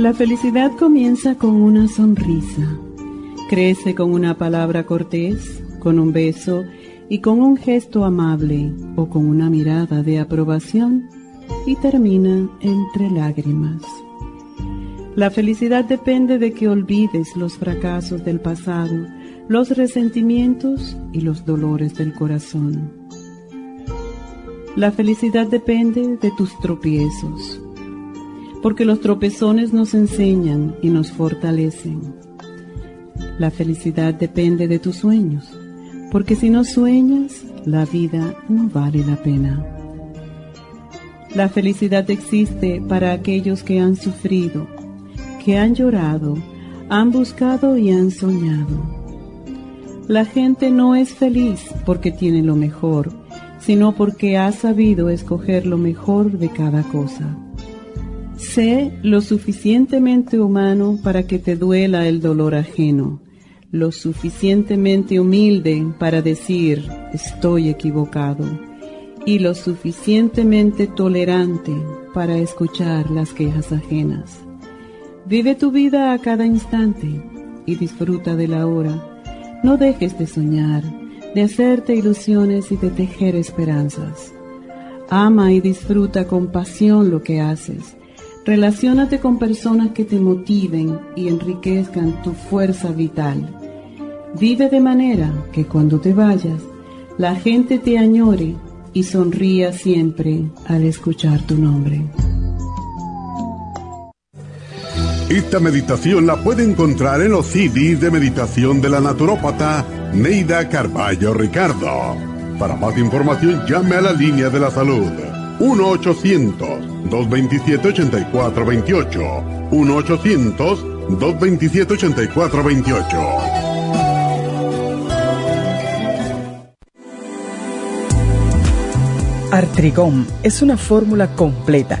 La felicidad comienza con una sonrisa, crece con una palabra cortés, con un beso y con un gesto amable o con una mirada de aprobación y termina entre lágrimas. La felicidad depende de que olvides los fracasos del pasado, los resentimientos y los dolores del corazón. La felicidad depende de tus tropiezos porque los tropezones nos enseñan y nos fortalecen. La felicidad depende de tus sueños, porque si no sueñas, la vida no vale la pena. La felicidad existe para aquellos que han sufrido, que han llorado, han buscado y han soñado. La gente no es feliz porque tiene lo mejor, sino porque ha sabido escoger lo mejor de cada cosa. Sé lo suficientemente humano para que te duela el dolor ajeno, lo suficientemente humilde para decir estoy equivocado y lo suficientemente tolerante para escuchar las quejas ajenas. Vive tu vida a cada instante y disfruta de la hora. No dejes de soñar, de hacerte ilusiones y de tejer esperanzas. Ama y disfruta con pasión lo que haces Relaciónate con personas que te motiven y enriquezcan tu fuerza vital. Vive de manera que cuando te vayas, la gente te añore y sonría siempre al escuchar tu nombre. Esta meditación la puede encontrar en los CDs de meditación de la naturópata Neida Carballo Ricardo. Para más información llame a la línea de la salud 1-800-227-8428. 1-800-227-8428. Artrigón es una fórmula completa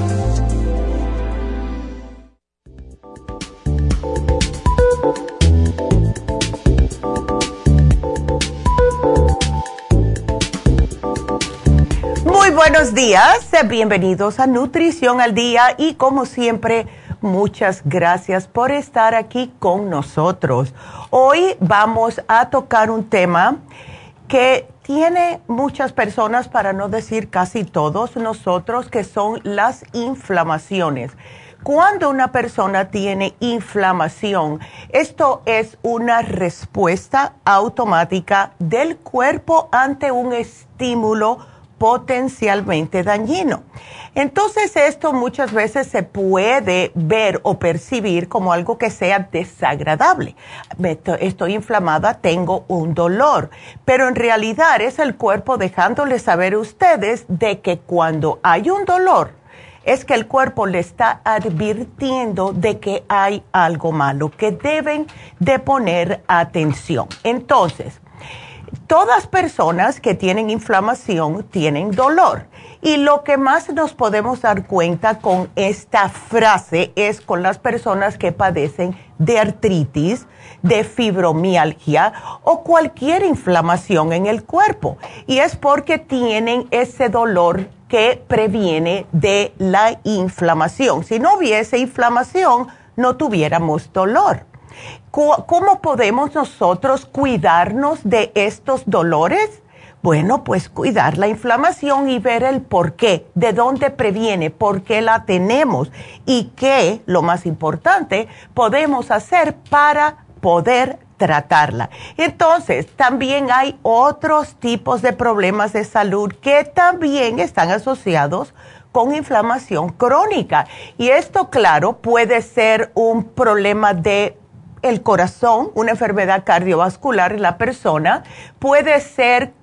Buenos días, bienvenidos a Nutrición al Día y como siempre, muchas gracias por estar aquí con nosotros. Hoy vamos a tocar un tema que tiene muchas personas, para no decir casi todos nosotros, que son las inflamaciones. Cuando una persona tiene inflamación, esto es una respuesta automática del cuerpo ante un estímulo potencialmente dañino. Entonces esto muchas veces se puede ver o percibir como algo que sea desagradable. Estoy inflamada, tengo un dolor, pero en realidad es el cuerpo dejándoles saber a ustedes de que cuando hay un dolor, es que el cuerpo le está advirtiendo de que hay algo malo, que deben de poner atención. Entonces, todas personas que tienen inflamación tienen dolor. Y lo que más nos podemos dar cuenta con esta frase es con las personas que padecen de artritis, de fibromialgia o cualquier inflamación en el cuerpo. Y es porque tienen ese dolor que previene de la inflamación. Si no hubiese inflamación, no tuviéramos dolor. ¿Cómo podemos nosotros cuidarnos de estos dolores? Bueno, pues cuidar la inflamación y ver el por qué, de dónde previene, por qué la tenemos y qué, lo más importante, podemos hacer para poder tratarla. Entonces, también hay otros tipos de problemas de salud que también están asociados con inflamación crónica. Y esto, claro, puede ser un problema de el corazón, una enfermedad cardiovascular en la persona, puede ser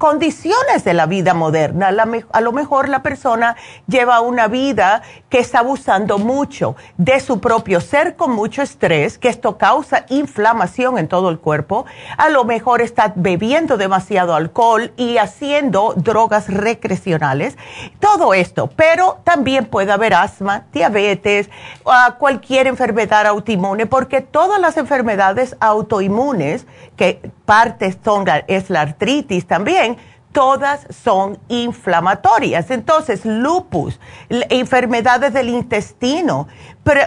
condiciones de la vida moderna. a lo mejor la persona lleva una vida que está abusando mucho de su propio ser con mucho estrés, que esto causa inflamación en todo el cuerpo. A lo mejor está bebiendo demasiado alcohol y haciendo drogas recreacionales. Todo esto, pero también puede haber asma, diabetes, cualquier enfermedad autoinmune, porque todas las enfermedades autoinmunes, que parte son, es la artritis también, todas son inflamatorias. Entonces, lupus, enfermedades del intestino,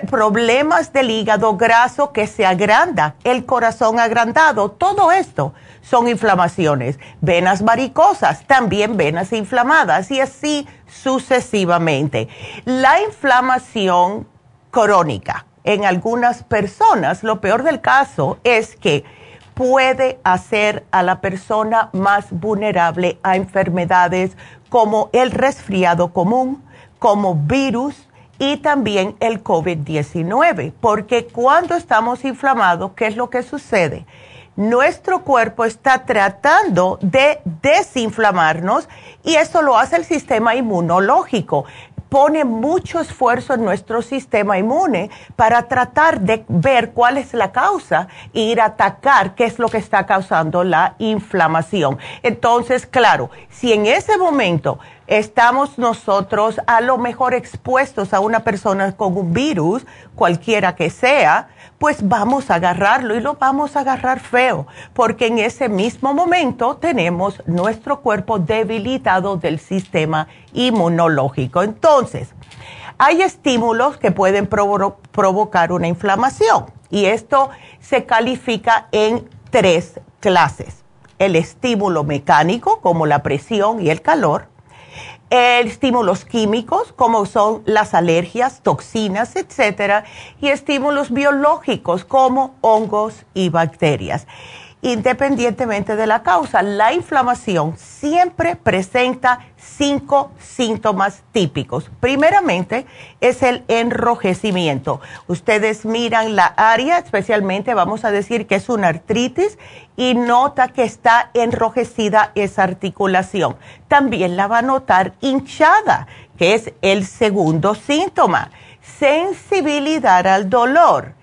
problemas del hígado graso que se agranda, el corazón agrandado, todo esto son inflamaciones. Venas varicosas, también venas inflamadas y así sucesivamente. La inflamación crónica en algunas personas, lo peor del caso es que puede hacer a la persona más vulnerable a enfermedades como el resfriado común, como virus y también el COVID-19, porque cuando estamos inflamados, ¿qué es lo que sucede? Nuestro cuerpo está tratando de desinflamarnos y eso lo hace el sistema inmunológico pone mucho esfuerzo en nuestro sistema inmune para tratar de ver cuál es la causa e ir a atacar qué es lo que está causando la inflamación. Entonces, claro, si en ese momento estamos nosotros a lo mejor expuestos a una persona con un virus, cualquiera que sea, pues vamos a agarrarlo y lo vamos a agarrar feo, porque en ese mismo momento tenemos nuestro cuerpo debilitado del sistema inmunológico. Entonces, hay estímulos que pueden provocar una inflamación y esto se califica en tres clases. El estímulo mecánico, como la presión y el calor, estímulos químicos como son las alergias, toxinas, etcétera, y estímulos biológicos como hongos y bacterias independientemente de la causa. La inflamación siempre presenta cinco síntomas típicos. Primeramente es el enrojecimiento. Ustedes miran la área, especialmente vamos a decir que es una artritis y nota que está enrojecida esa articulación. También la va a notar hinchada, que es el segundo síntoma. Sensibilidad al dolor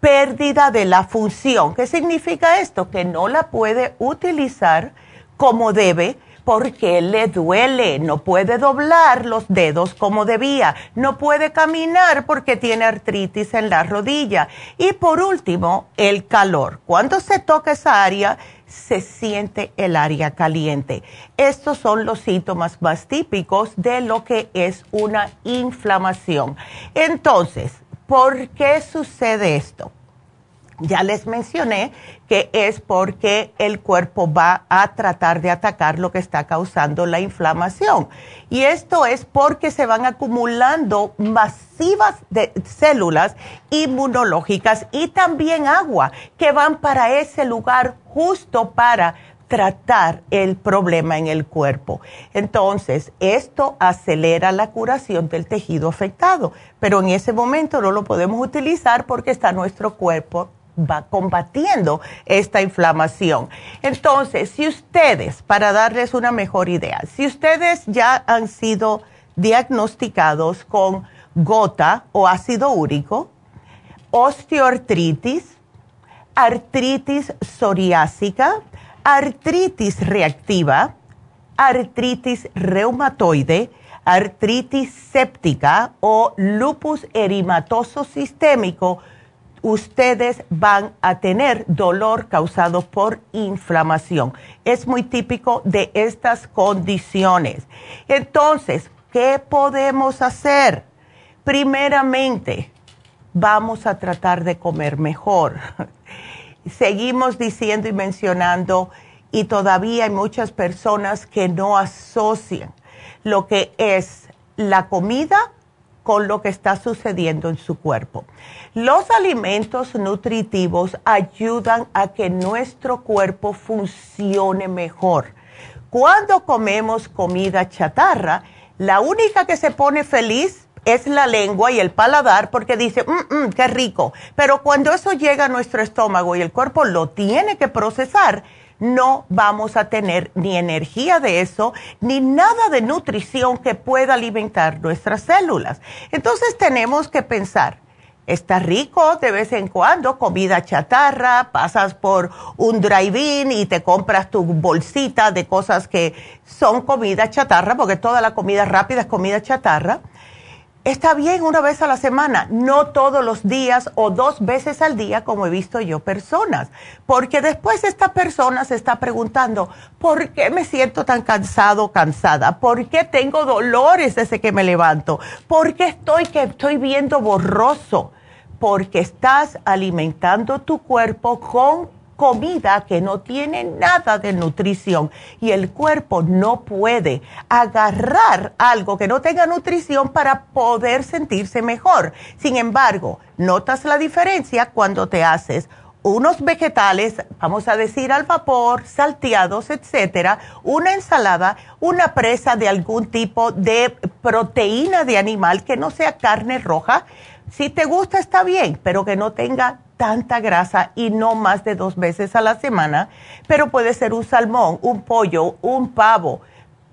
pérdida de la función. ¿Qué significa esto? Que no la puede utilizar como debe porque le duele, no puede doblar los dedos como debía, no puede caminar porque tiene artritis en la rodilla. Y por último, el calor. Cuando se toca esa área, se siente el área caliente. Estos son los síntomas más típicos de lo que es una inflamación. Entonces, ¿por qué sucede esto? Ya les mencioné que es porque el cuerpo va a tratar de atacar lo que está causando la inflamación. Y esto es porque se van acumulando masivas de células inmunológicas y también agua que van para ese lugar justo para tratar el problema en el cuerpo. Entonces, esto acelera la curación del tejido afectado, pero en ese momento no lo podemos utilizar porque está nuestro cuerpo va combatiendo esta inflamación. Entonces, si ustedes, para darles una mejor idea, si ustedes ya han sido diagnosticados con gota o ácido úrico, osteoartritis, artritis psoriásica, artritis reactiva, artritis reumatoide, artritis séptica o lupus erimatoso sistémico, ustedes van a tener dolor causado por inflamación. Es muy típico de estas condiciones. Entonces, ¿qué podemos hacer? Primeramente, vamos a tratar de comer mejor. Seguimos diciendo y mencionando y todavía hay muchas personas que no asocian lo que es la comida con lo que está sucediendo en su cuerpo. Los alimentos nutritivos ayudan a que nuestro cuerpo funcione mejor. Cuando comemos comida chatarra, la única que se pone feliz es la lengua y el paladar porque dice, mm, mm, qué rico. Pero cuando eso llega a nuestro estómago y el cuerpo lo tiene que procesar, no vamos a tener ni energía de eso, ni nada de nutrición que pueda alimentar nuestras células. Entonces tenemos que pensar, está rico de vez en cuando, comida chatarra, pasas por un drive-in y te compras tu bolsita de cosas que son comida chatarra, porque toda la comida rápida es comida chatarra Está bien una vez a la semana, no todos los días o dos veces al día como he visto yo personas, porque después esta persona se está preguntando, ¿por qué me siento tan cansado cansada? ¿Por qué tengo dolores desde que me levanto? ¿Por qué estoy que estoy viendo borroso? Porque estás alimentando tu cuerpo con comida que no tiene nada de nutrición y el cuerpo no puede agarrar algo que no tenga nutrición para poder sentirse mejor. Sin embargo, notas la diferencia cuando te haces unos vegetales, vamos a decir al vapor, salteados, etcétera, una ensalada, una presa de algún tipo de proteína de animal que no sea carne roja. Si te gusta está bien, pero que no tenga tanta grasa y no más de dos veces a la semana, pero puede ser un salmón, un pollo, un pavo,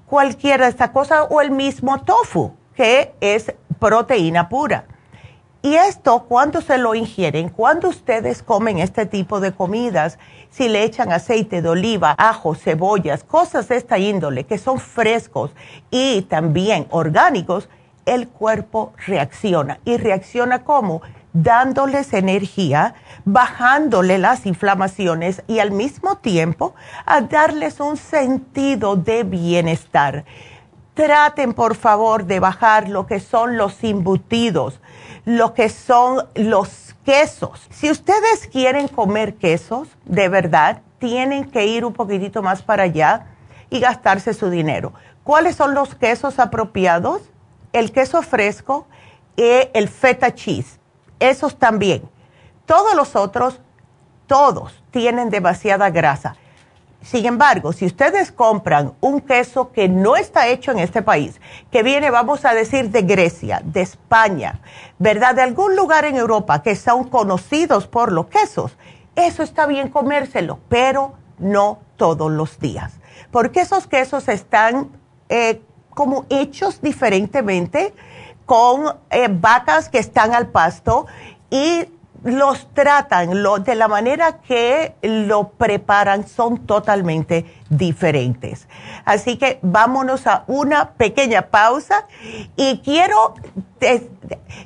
cualquiera de estas cosas o el mismo tofu, que es proteína pura. Y esto, cuando se lo ingieren, cuando ustedes comen este tipo de comidas, si le echan aceite de oliva, ajo, cebollas, cosas de esta índole que son frescos y también orgánicos, el cuerpo reacciona. ¿Y reacciona como dándoles energía, bajándole las inflamaciones y al mismo tiempo a darles un sentido de bienestar. Traten por favor de bajar lo que son los embutidos, lo que son los quesos. Si ustedes quieren comer quesos, de verdad, tienen que ir un poquitito más para allá y gastarse su dinero. ¿Cuáles son los quesos apropiados? El queso fresco y el feta cheese esos también. Todos los otros, todos tienen demasiada grasa. Sin embargo, si ustedes compran un queso que no está hecho en este país, que viene, vamos a decir, de Grecia, de España, ¿verdad? De algún lugar en Europa que son conocidos por los quesos, eso está bien comérselo, pero no todos los días. Porque esos quesos están eh, como hechos diferentemente con eh, vacas que están al pasto y los tratan lo, de la manera que lo preparan son totalmente diferentes. Así que vámonos a una pequeña pausa y quiero,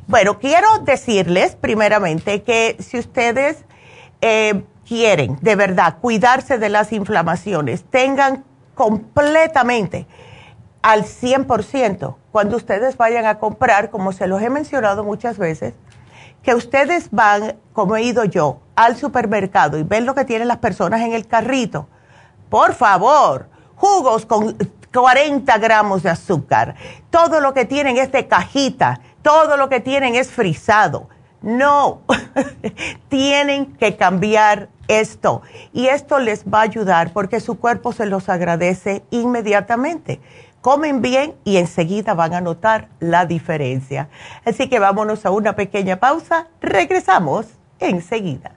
bueno, quiero decirles primeramente que si ustedes eh, quieren de verdad cuidarse de las inflamaciones, tengan completamente al 100% cuando ustedes vayan a comprar, como se los he mencionado muchas veces, que ustedes van, como he ido yo, al supermercado y ven lo que tienen las personas en el carrito. Por favor, jugos con 40 gramos de azúcar. Todo lo que tienen es de cajita. Todo lo que tienen es frisado. No, tienen que cambiar esto. Y esto les va a ayudar porque su cuerpo se los agradece inmediatamente comen bien y enseguida van a notar la diferencia. Así que vámonos a una pequeña pausa, regresamos enseguida.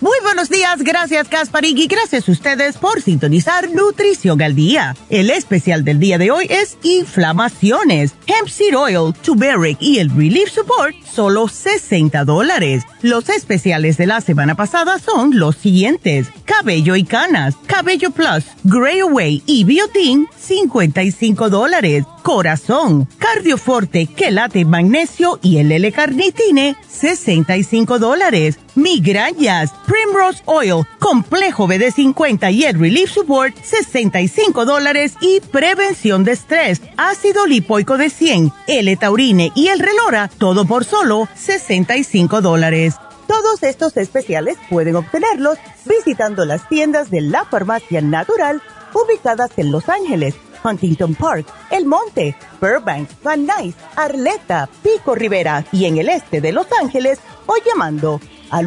Muy buenos días, gracias Kasparig y gracias a ustedes por sintonizar Nutrición al Día. El especial del día de hoy es inflamaciones, hemp seed oil, turmeric y el relief support, solo 60 dólares. Los especiales de la semana pasada son los siguientes, cabello y canas, cabello plus, gray away y biotin, 55 dólares corazón, cardioforte, quelate magnesio y el L-carnitine, 65 dólares. Migrañas, Primrose Oil, complejo BD50 y el Relief Support, 65 dólares. Y prevención de estrés, ácido lipoico de 100, L-taurine y el Relora, todo por solo 65 dólares. Todos estos especiales pueden obtenerlos visitando las tiendas de la farmacia natural ubicadas en Los Ángeles, Huntington Park, El Monte, Burbank, Van Nuys, Arleta, Pico Rivera y en el este de Los Ángeles o llamando al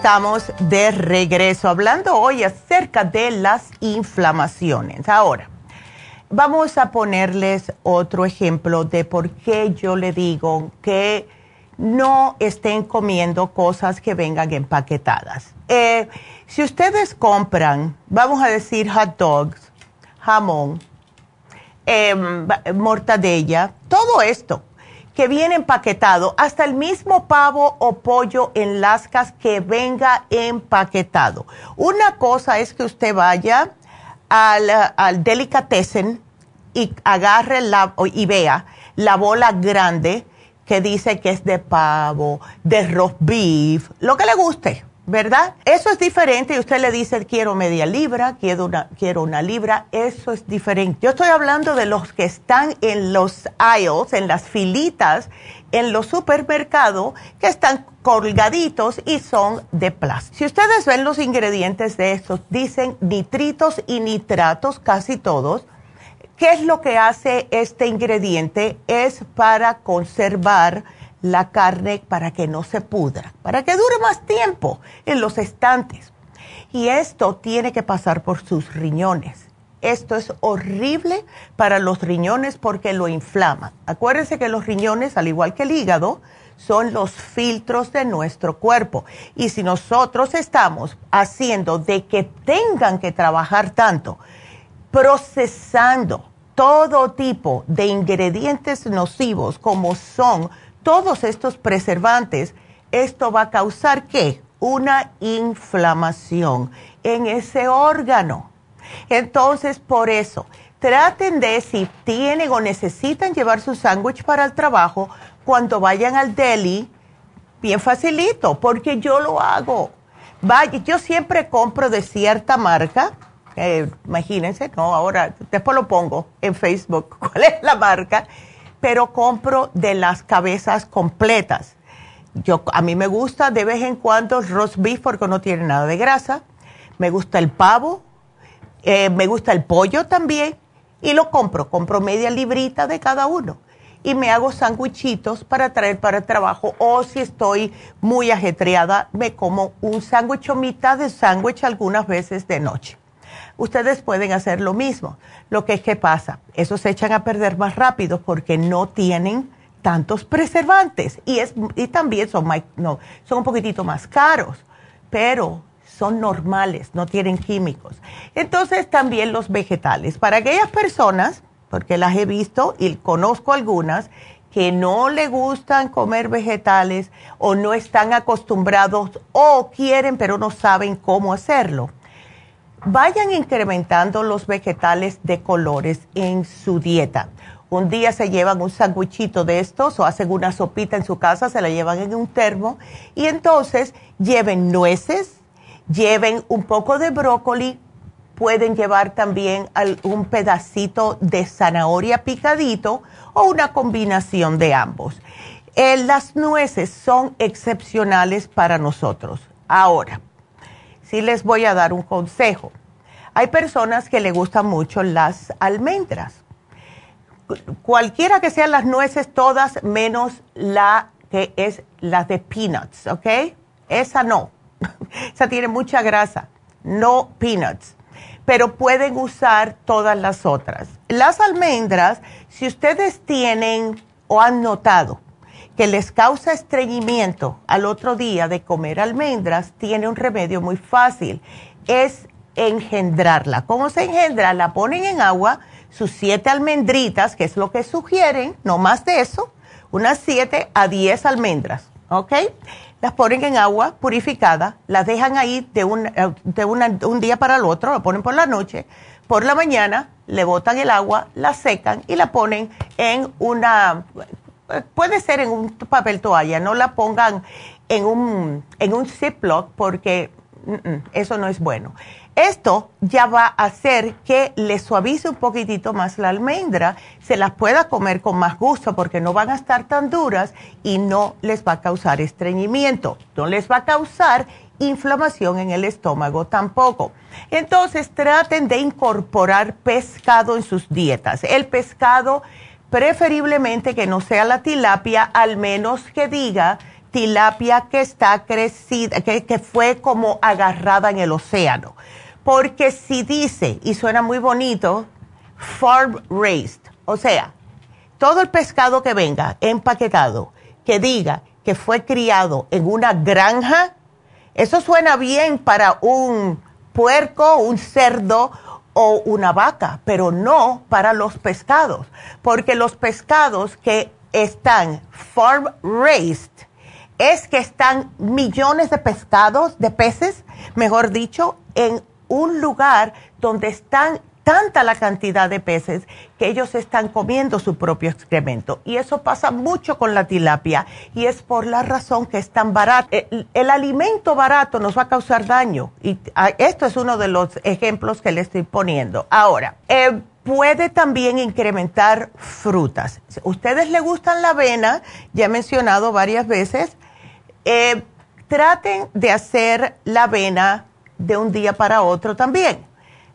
Estamos de regreso hablando hoy acerca de las inflamaciones. Ahora, vamos a ponerles otro ejemplo de por qué yo le digo que no estén comiendo cosas que vengan empaquetadas. Eh, si ustedes compran, vamos a decir hot dogs, jamón, em, mortadella, todo esto que viene empaquetado, hasta el mismo pavo o pollo en lascas que venga empaquetado. Una cosa es que usted vaya al, al delicatessen y agarre la, y vea la bola grande que dice que es de pavo, de roast beef, lo que le guste ¿verdad? Eso es diferente y usted le dice quiero media libra, quiero una, quiero una libra, eso es diferente. Yo estoy hablando de los que están en los aisles, en las filitas, en los supermercados, que están colgaditos y son de plástico. Si ustedes ven los ingredientes de estos, dicen nitritos y nitratos, casi todos. ¿Qué es lo que hace este ingrediente? Es para conservar la carne para que no se pudra, para que dure más tiempo en los estantes. Y esto tiene que pasar por sus riñones. Esto es horrible para los riñones porque lo inflama. Acuérdense que los riñones, al igual que el hígado, son los filtros de nuestro cuerpo. Y si nosotros estamos haciendo de que tengan que trabajar tanto, procesando todo tipo de ingredientes nocivos como son todos estos preservantes, esto va a causar qué? Una inflamación en ese órgano. Entonces, por eso, traten de si tienen o necesitan llevar su sándwich para el trabajo, cuando vayan al deli, bien facilito, porque yo lo hago. Vaya, yo siempre compro de cierta marca, eh, imagínense, no, ahora después lo pongo en Facebook, cuál es la marca pero compro de las cabezas completas. Yo, a mí me gusta de vez en cuando el roast beef porque no tiene nada de grasa. Me gusta el pavo, eh, me gusta el pollo también y lo compro. Compro media librita de cada uno y me hago sándwichitos para traer para el trabajo o si estoy muy ajetreada me como un sándwich mitad de sándwich algunas veces de noche. Ustedes pueden hacer lo mismo. Lo que es que pasa, esos se echan a perder más rápido porque no tienen tantos preservantes y, es, y también son, no, son un poquitito más caros, pero son normales, no tienen químicos. Entonces también los vegetales. Para aquellas personas, porque las he visto y conozco algunas, que no le gustan comer vegetales o no están acostumbrados o quieren pero no saben cómo hacerlo. Vayan incrementando los vegetales de colores en su dieta. Un día se llevan un sandwichito de estos o hacen una sopita en su casa, se la llevan en un termo y entonces lleven nueces, lleven un poco de brócoli, pueden llevar también un pedacito de zanahoria picadito o una combinación de ambos. Eh, las nueces son excepcionales para nosotros. Ahora, sí les voy a dar un consejo. Hay personas que le gustan mucho las almendras. Cualquiera que sean las nueces, todas menos la que es la de peanuts, ¿ok? Esa no. Esa tiene mucha grasa. No peanuts pero pueden usar todas las otras. Las almendras, si ustedes tienen o han notado que les causa estreñimiento al otro día de comer almendras, tiene un remedio muy fácil. Es engendrarla. ¿Cómo se engendra? La ponen en agua, sus siete almendritas, que es lo que sugieren, no más de eso, unas siete a diez almendras, ¿ok? las ponen en agua purificada, las dejan ahí de, un, eh, de un día para el otro, la ponen por la noche, por la mañana le botan el agua, la secan y la ponen en una, puede ser en un papel toalla, no la pongan en un, en un Ziploc porque eso no es bueno. Esto ya va a hacer que le suavice un poquitito más la almendra, se las pueda comer con más gusto porque no van a estar tan duras y no les va a causar estreñimiento, no les va a causar inflamación en el estómago tampoco. Entonces traten de incorporar pescado en sus dietas. El pescado preferiblemente que no sea la tilapia, al menos que diga tilapia que está crecida, que, que fue como agarrada en el océano. Porque si dice, y suena muy bonito, farm raised, o sea, todo el pescado que venga empaquetado, que diga que fue criado en una granja, eso suena bien para un puerco, un cerdo o una vaca, pero no para los pescados, porque los pescados que están farm raised es que están millones de pescados, de peces, mejor dicho, en un lugar donde están tanta la cantidad de peces que ellos están comiendo su propio excremento. Y eso pasa mucho con la tilapia y es por la razón que es tan barato. El, alimento barato nos va a causar daño y esto es uno de los ejemplos que le estoy poniendo. Ahora, eh, puede también incrementar frutas. ustedes le gustan la avena, ya he mencionado varias veces, eh, traten de hacer la avena de un día para otro también.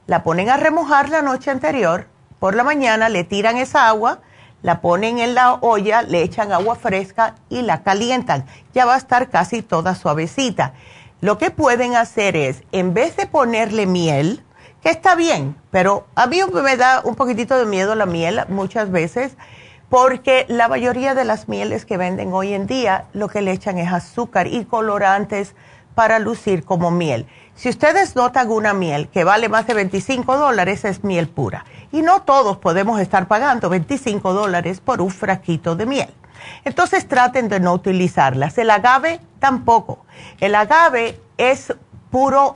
La ponen a remojar la noche anterior, por la mañana le tiran esa agua, la ponen en la olla, le echan agua fresca y la calientan. Ya va a estar casi toda suavecita. Lo que pueden hacer es, en vez de ponerle miel, que está bien, pero a mí me da un poquitito de miedo la miel muchas veces, porque la mayoría de las mieles que venden hoy en día lo que le echan es azúcar y colorantes para lucir como miel. Si ustedes notan una miel que vale más de 25 dólares, es miel pura. Y no todos podemos estar pagando 25 dólares por un frasquito de miel. Entonces traten de no utilizarlas. El agave tampoco. El agave es puro,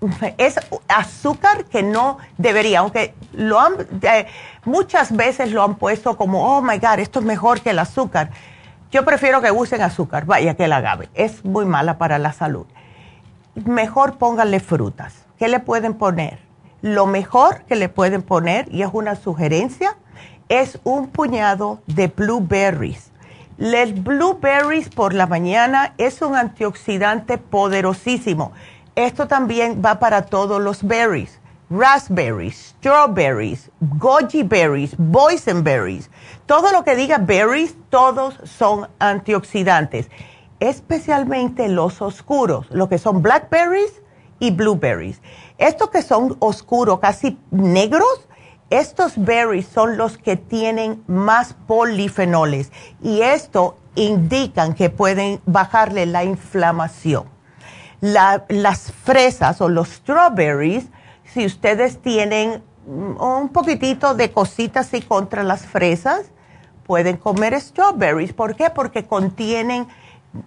es azúcar que no debería, aunque lo han, muchas veces lo han puesto como, oh my God, esto es mejor que el azúcar. Yo prefiero que usen azúcar, vaya que el agave. Es muy mala para la salud mejor pónganle frutas. ¿Qué le pueden poner? Lo mejor que le pueden poner, y es una sugerencia, es un puñado de blueberries. Les blueberries por la mañana es un antioxidante poderosísimo. Esto también va para todos los berries. Raspberries, strawberries, goji berries, boysenberries. Todo lo que diga berries, todos son antioxidantes especialmente los oscuros, lo que son blackberries y blueberries. Estos que son oscuros, casi negros, estos berries son los que tienen más polifenoles y esto indican que pueden bajarle la inflamación. las fresas o los strawberries, si ustedes tienen un poquitito de cositas y contra las fresas, pueden comer strawberries. ¿Por qué? Porque contienen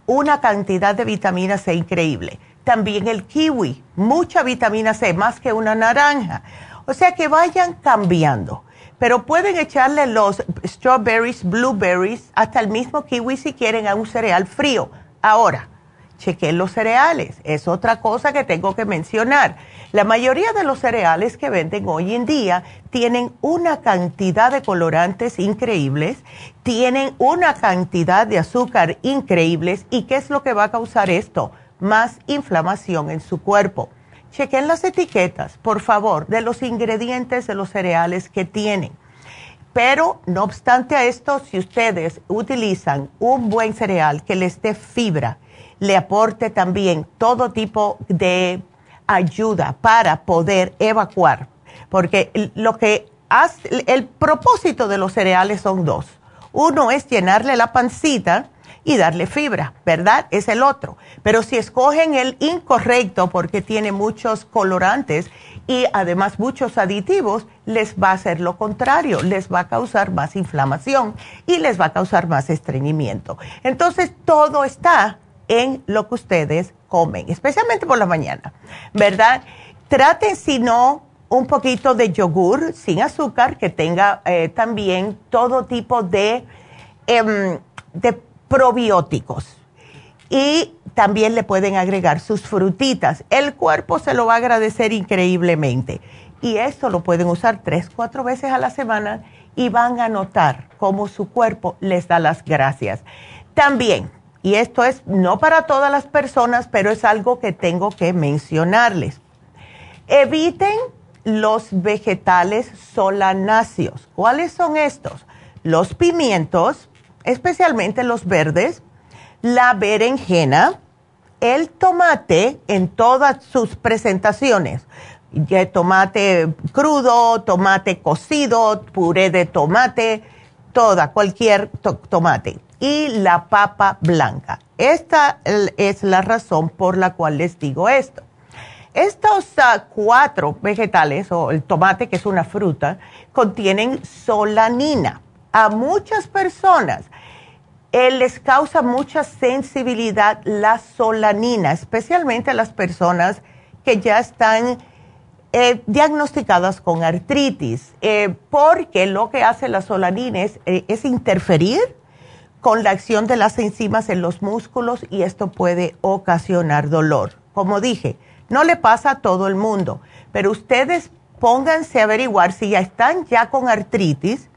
una cantidad de vitamina C increíble. También el kiwi, mucha vitamina C, más que una naranja. O sea que vayan cambiando. Pero pueden echarle los strawberries, blueberries, hasta el mismo kiwi si quieren a un cereal frío. Ahora, chequen los cereales. Es otra cosa que tengo que mencionar. La mayoría de los cereales que venden hoy en día tienen una cantidad de colorantes increíbles, tienen una cantidad de azúcar increíbles. ¿Y qué es lo que va a causar esto? Más inflamación en su cuerpo. Chequen las etiquetas, por favor, de los ingredientes de los cereales que tienen. Pero, no obstante a esto, si ustedes utilizan un buen cereal que les dé fibra, le aporte también todo tipo de ayuda para poder evacuar, porque lo que hace, el propósito de los cereales son dos. Uno es llenarle la pancita y darle fibra, ¿verdad? Es el otro. Pero si escogen el incorrecto porque tiene muchos colorantes y además muchos aditivos, les va a hacer lo contrario, les va a causar más inflamación y les va a causar más estreñimiento. Entonces, todo está en lo que ustedes comen, especialmente por la mañana, ¿verdad? Traten, si no, un poquito de yogur sin azúcar que tenga eh, también todo tipo de, em, de probióticos. Y también le pueden agregar sus frutitas. El cuerpo se lo va a agradecer increíblemente. Y esto lo pueden usar tres, cuatro veces a la semana y van a notar cómo su cuerpo les da las gracias. También y esto es no para todas las personas, pero es algo que tengo que mencionarles. Eviten los vegetales solanáceos. ¿Cuáles son estos? Los pimientos, especialmente los verdes, la berenjena, el tomate en todas sus presentaciones. Tomate crudo, tomate cocido, puré de tomate, toda, cualquier tomate y la papa blanca. Esta es la razón por la cual les digo esto. Estos ah, cuatro vegetales, o el tomate que es una fruta, contienen solanina. A muchas personas eh, les causa mucha sensibilidad la solanina, especialmente a las personas que ya están eh, diagnosticadas con artritis, eh, porque lo que hace la solanina es interferir con la acción de las enzimas en los músculos y esto puede ocasionar dolor. Como dije, no le pasa a todo el mundo, pero ustedes pónganse a averiguar si ya están ya con artritis,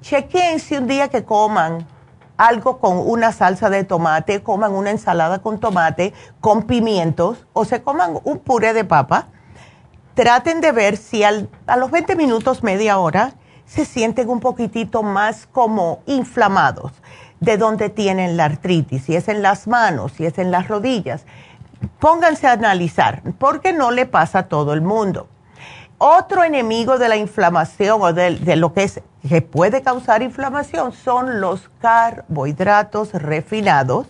chequen si un día que coman algo con una salsa de tomate, coman una ensalada con tomate, con pimientos o se coman un puré de papa, traten de ver si a los 20 minutos, media hora, se sienten un poquitito más como inflamados de dónde tienen la artritis, si es en las manos, si es en las rodillas. Pónganse a analizar, porque no le pasa a todo el mundo. Otro enemigo de la inflamación o de, lo que, es, que puede causar inflamación son los carbohidratos refinados,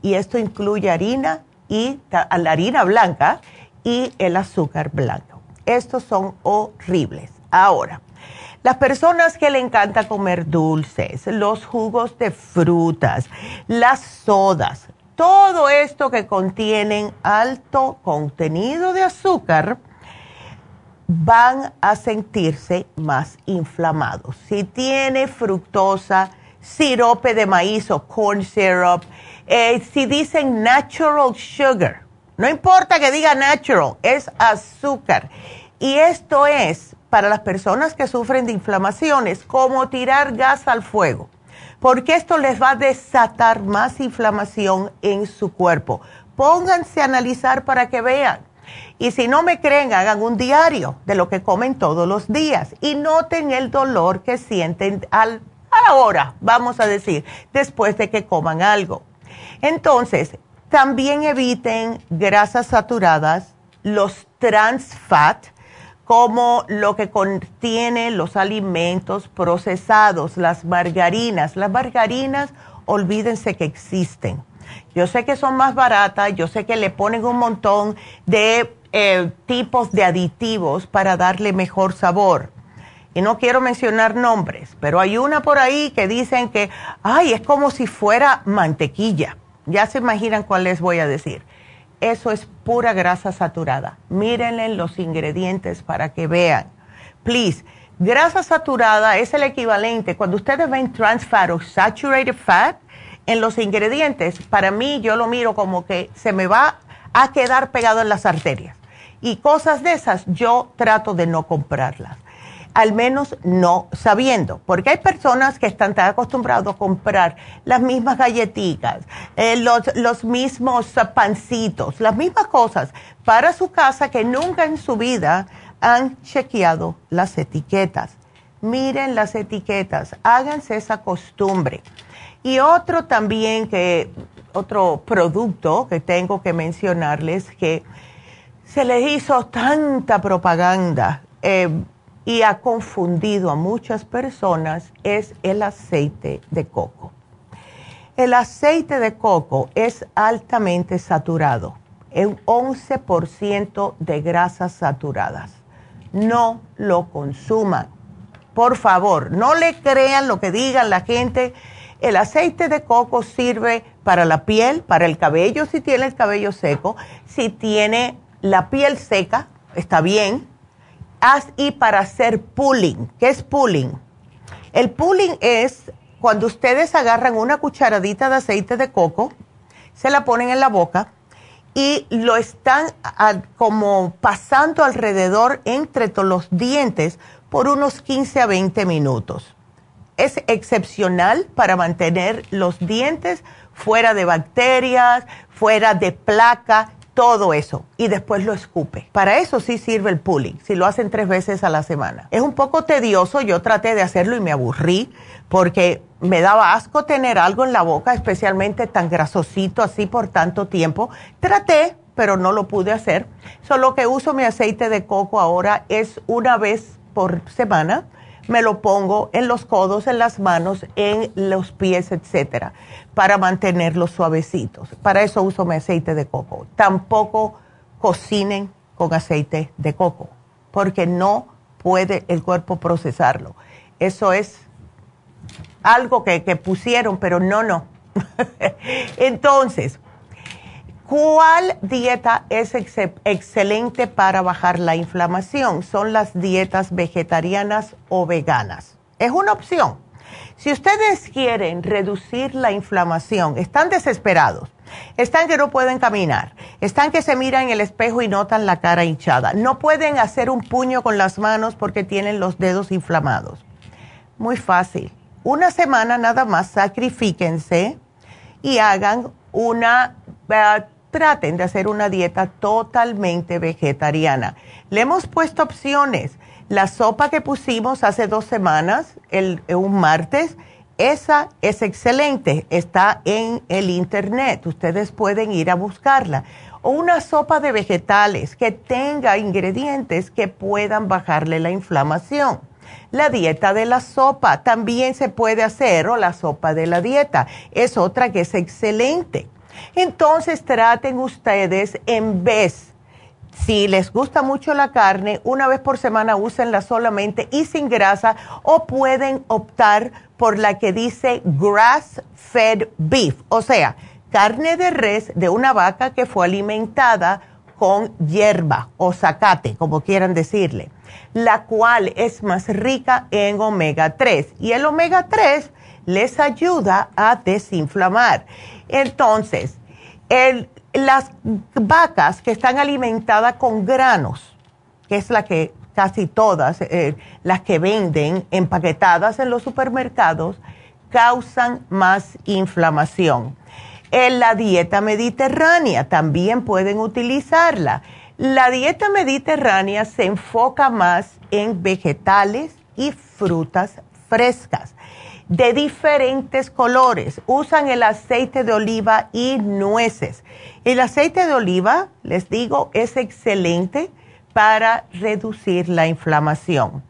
y esto incluye harina y la harina blanca y el azúcar blanco. Estos son horribles. Ahora, las personas que le encanta comer dulces, los jugos de frutas, las sodas, todo esto que contienen alto contenido de azúcar, van a sentirse más inflamados. Si tiene fructosa, sirope de maíz o corn syrup, eh, si dicen natural sugar, no importa que diga natural, es azúcar. Y esto es para las personas que sufren de inflamaciones, como tirar gas al fuego, porque esto les va a desatar más inflamación en su cuerpo. Pónganse a analizar para que vean. Y si no me creen, hagan un diario de lo que comen todos los días y noten el dolor que sienten al, a la hora, vamos a decir, después de que coman algo. Entonces, también eviten grasas saturadas los trans fat, como lo que contiene los alimentos procesados, las margarinas. Las margarinas, olvídense que existen. Yo sé que son más baratas, yo sé que le ponen un montón de eh, tipos de aditivos para darle mejor sabor. Y no quiero mencionar nombres, pero hay una por ahí que dicen que, ay, es como si fuera mantequilla. Ya se imaginan cuál les voy a decir eso es pura grasa saturada. Mírenle los ingredientes para que vean. Please, grasa saturada es el equivalente, cuando ustedes ven trans fat o saturated fat en los ingredientes, para mí yo lo miro como que se me va a quedar pegado en las arterias. Y cosas de esas yo trato de no comprarlas al menos no sabiendo, porque hay personas que están tan acostumbrados a comprar las mismas galletitas, eh, los, mismos pancitos, las mismas cosas para su casa que nunca en su vida han chequeado las etiquetas. Miren las etiquetas, háganse esa costumbre. Y otro también que, otro producto que tengo que mencionarles que se les hizo tanta propaganda. Eh, y ha confundido a muchas personas es el aceite de coco. El aceite de coco es altamente saturado, un 11% de grasas saturadas. No lo consuman. Por favor, no le crean lo que digan la gente. El aceite de coco sirve para la piel, para el cabello si tiene el cabello seco. Si tiene la piel seca, está bien y para hacer pulling. ¿Qué es pulling? El pulling es cuando ustedes agarran una cucharadita de aceite de coco, se la ponen en la boca y lo están como pasando alrededor entre los dientes por unos 15 a 20 minutos. Es excepcional para mantener los dientes fuera de bacterias, fuera de placa todo eso y después lo escupe. Para eso sí sirve el pulling, si lo hacen tres veces a la semana. Es un poco tedioso, yo traté de hacerlo y me aburrí porque me daba asco tener algo en la boca, especialmente tan grasosito así por tanto tiempo. Traté, pero no lo pude hacer. Solo que uso mi aceite de coco ahora es una vez por semana me lo pongo en los codos, en las manos, en los pies, etcétera, para mantenerlos suavecitos. Para eso uso mi aceite de coco. Tampoco cocinen con aceite de coco, porque no puede el cuerpo procesarlo. Eso es algo que, que pusieron, pero no, no. Entonces, ¿Cuál dieta es excelente para bajar la inflamación? Son las dietas vegetarianas o veganas. Es una opción. Si ustedes quieren reducir la inflamación, están desesperados, están que no pueden caminar, están que se miran en el espejo y notan la cara hinchada, no pueden hacer un puño con las manos porque tienen los dedos inflamados. Muy fácil. Una semana nada más sacrifíquense y hagan una eh, traten de hacer una dieta totalmente vegetariana. Le hemos puesto opciones. La sopa que pusimos hace dos semanas, el, un martes, esa es excelente, está en el internet, ustedes pueden ir a buscarla. O una sopa de vegetales que tenga ingredientes que puedan bajarle la inflamación. La dieta de la sopa también se puede hacer, o la sopa de la dieta, es otra que es excelente. Entonces traten ustedes en vez, si les gusta mucho la carne, una vez por semana úsenla solamente y sin grasa o pueden optar por la que dice grass fed beef, o sea, carne de res de una vaca que fue alimentada con hierba o zacate, como quieran decirle, la cual es más rica en omega 3 y el omega 3 les ayuda a desinflamar. Entonces, las vacas que están alimentadas con granos, que es la que casi todas, eh, las que venden empaquetadas en los supermercados, causan más inflamación. En la dieta mediterránea también pueden utilizarla. La dieta mediterránea se enfoca más en vegetales y frutas frescas de diferentes colores. Usan el aceite de oliva y nueces. El aceite de oliva, les digo, es excelente para reducir la inflamación.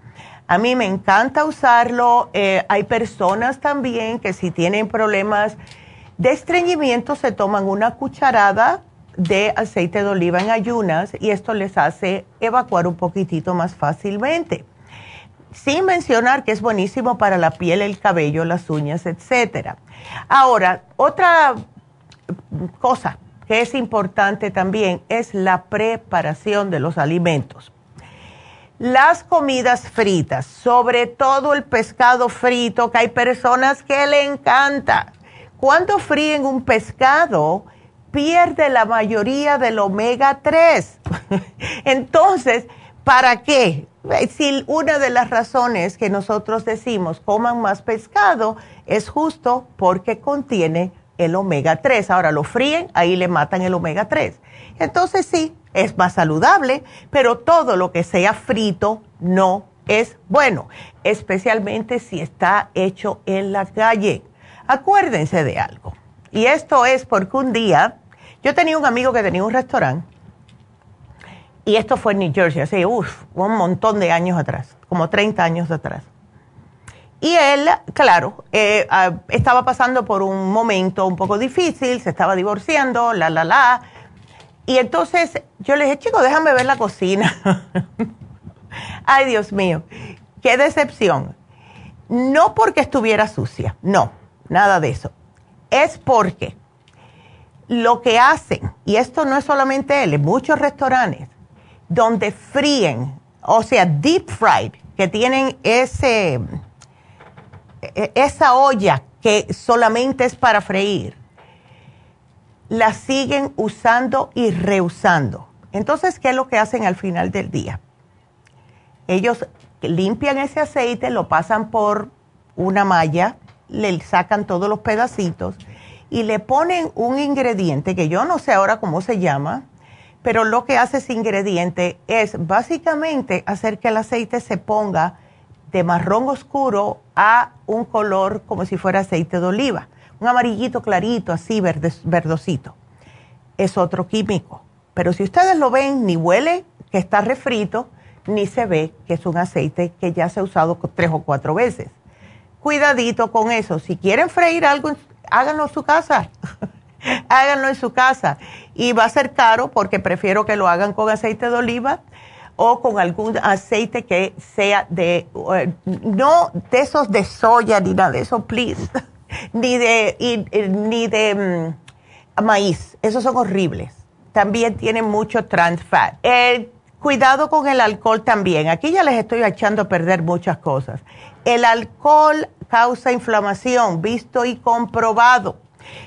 A mí me encanta usarlo. Eh, hay personas también que si tienen problemas de estreñimiento se toman una cucharada de aceite de oliva en ayunas y esto les hace evacuar un poquitito más fácilmente. Sin mencionar que es buenísimo para la piel, el cabello, las uñas, etc. Ahora, otra cosa que es importante también es la preparación de los alimentos. Las comidas fritas, sobre todo el pescado frito, que hay personas que le encanta. Cuando fríen un pescado, pierde la mayoría del omega 3. Entonces, ¿para qué? Si una de las razones que nosotros decimos coman más pescado es justo porque contiene el omega 3. Ahora lo fríen, ahí le matan el omega 3. Entonces sí, es más saludable, pero todo lo que sea frito no es bueno, especialmente si está hecho en la calle. Acuérdense de algo. Y esto es porque un día yo tenía un amigo que tenía un restaurante y esto fue en New Jersey, así, uff, un montón de años atrás, como 30 años atrás. Y él, claro, eh, ah, estaba pasando por un momento un poco difícil, se estaba divorciando, la, la, la. Y entonces yo le dije, chico, déjame ver la cocina. Ay, Dios mío, qué decepción. No porque estuviera sucia, no, nada de eso. Es porque lo que hacen, y esto no es solamente él, en muchos restaurantes, donde fríen, o sea, deep fried, que tienen ese e, esa olla que solamente es para freír, la siguen usando y reusando. Entonces, ¿qué es lo que hacen al final del día? Ellos limpian ese aceite, lo pasan por una malla, le sacan todos los pedacitos y le ponen un ingrediente que yo no sé ahora cómo se llama, pero lo que hace ese ingrediente es básicamente hacer que el aceite se ponga de marrón oscuro a un color como si fuera aceite de oliva, un amarillito clarito, así verdosito. Es otro químico. Pero si ustedes lo ven, ni huele que está refrito, ni se ve que es un aceite que ya se ha usado tres o cuatro veces. Cuidadito con eso. Si quieren freír algo, háganlo en su casa. háganlo en su casa. Y va a ser caro porque prefiero que lo hagan con aceite de oliva o con algún aceite que sea de, eh, no de esos de soya ni nada de eso, please, ni de, ni de mm, maíz, esos son horribles. También tienen mucho trans fat. cuidado con el alcohol también. Aquí ya les estoy echando a perder muchas cosas. El alcohol causa inflamación, visto y comprobado.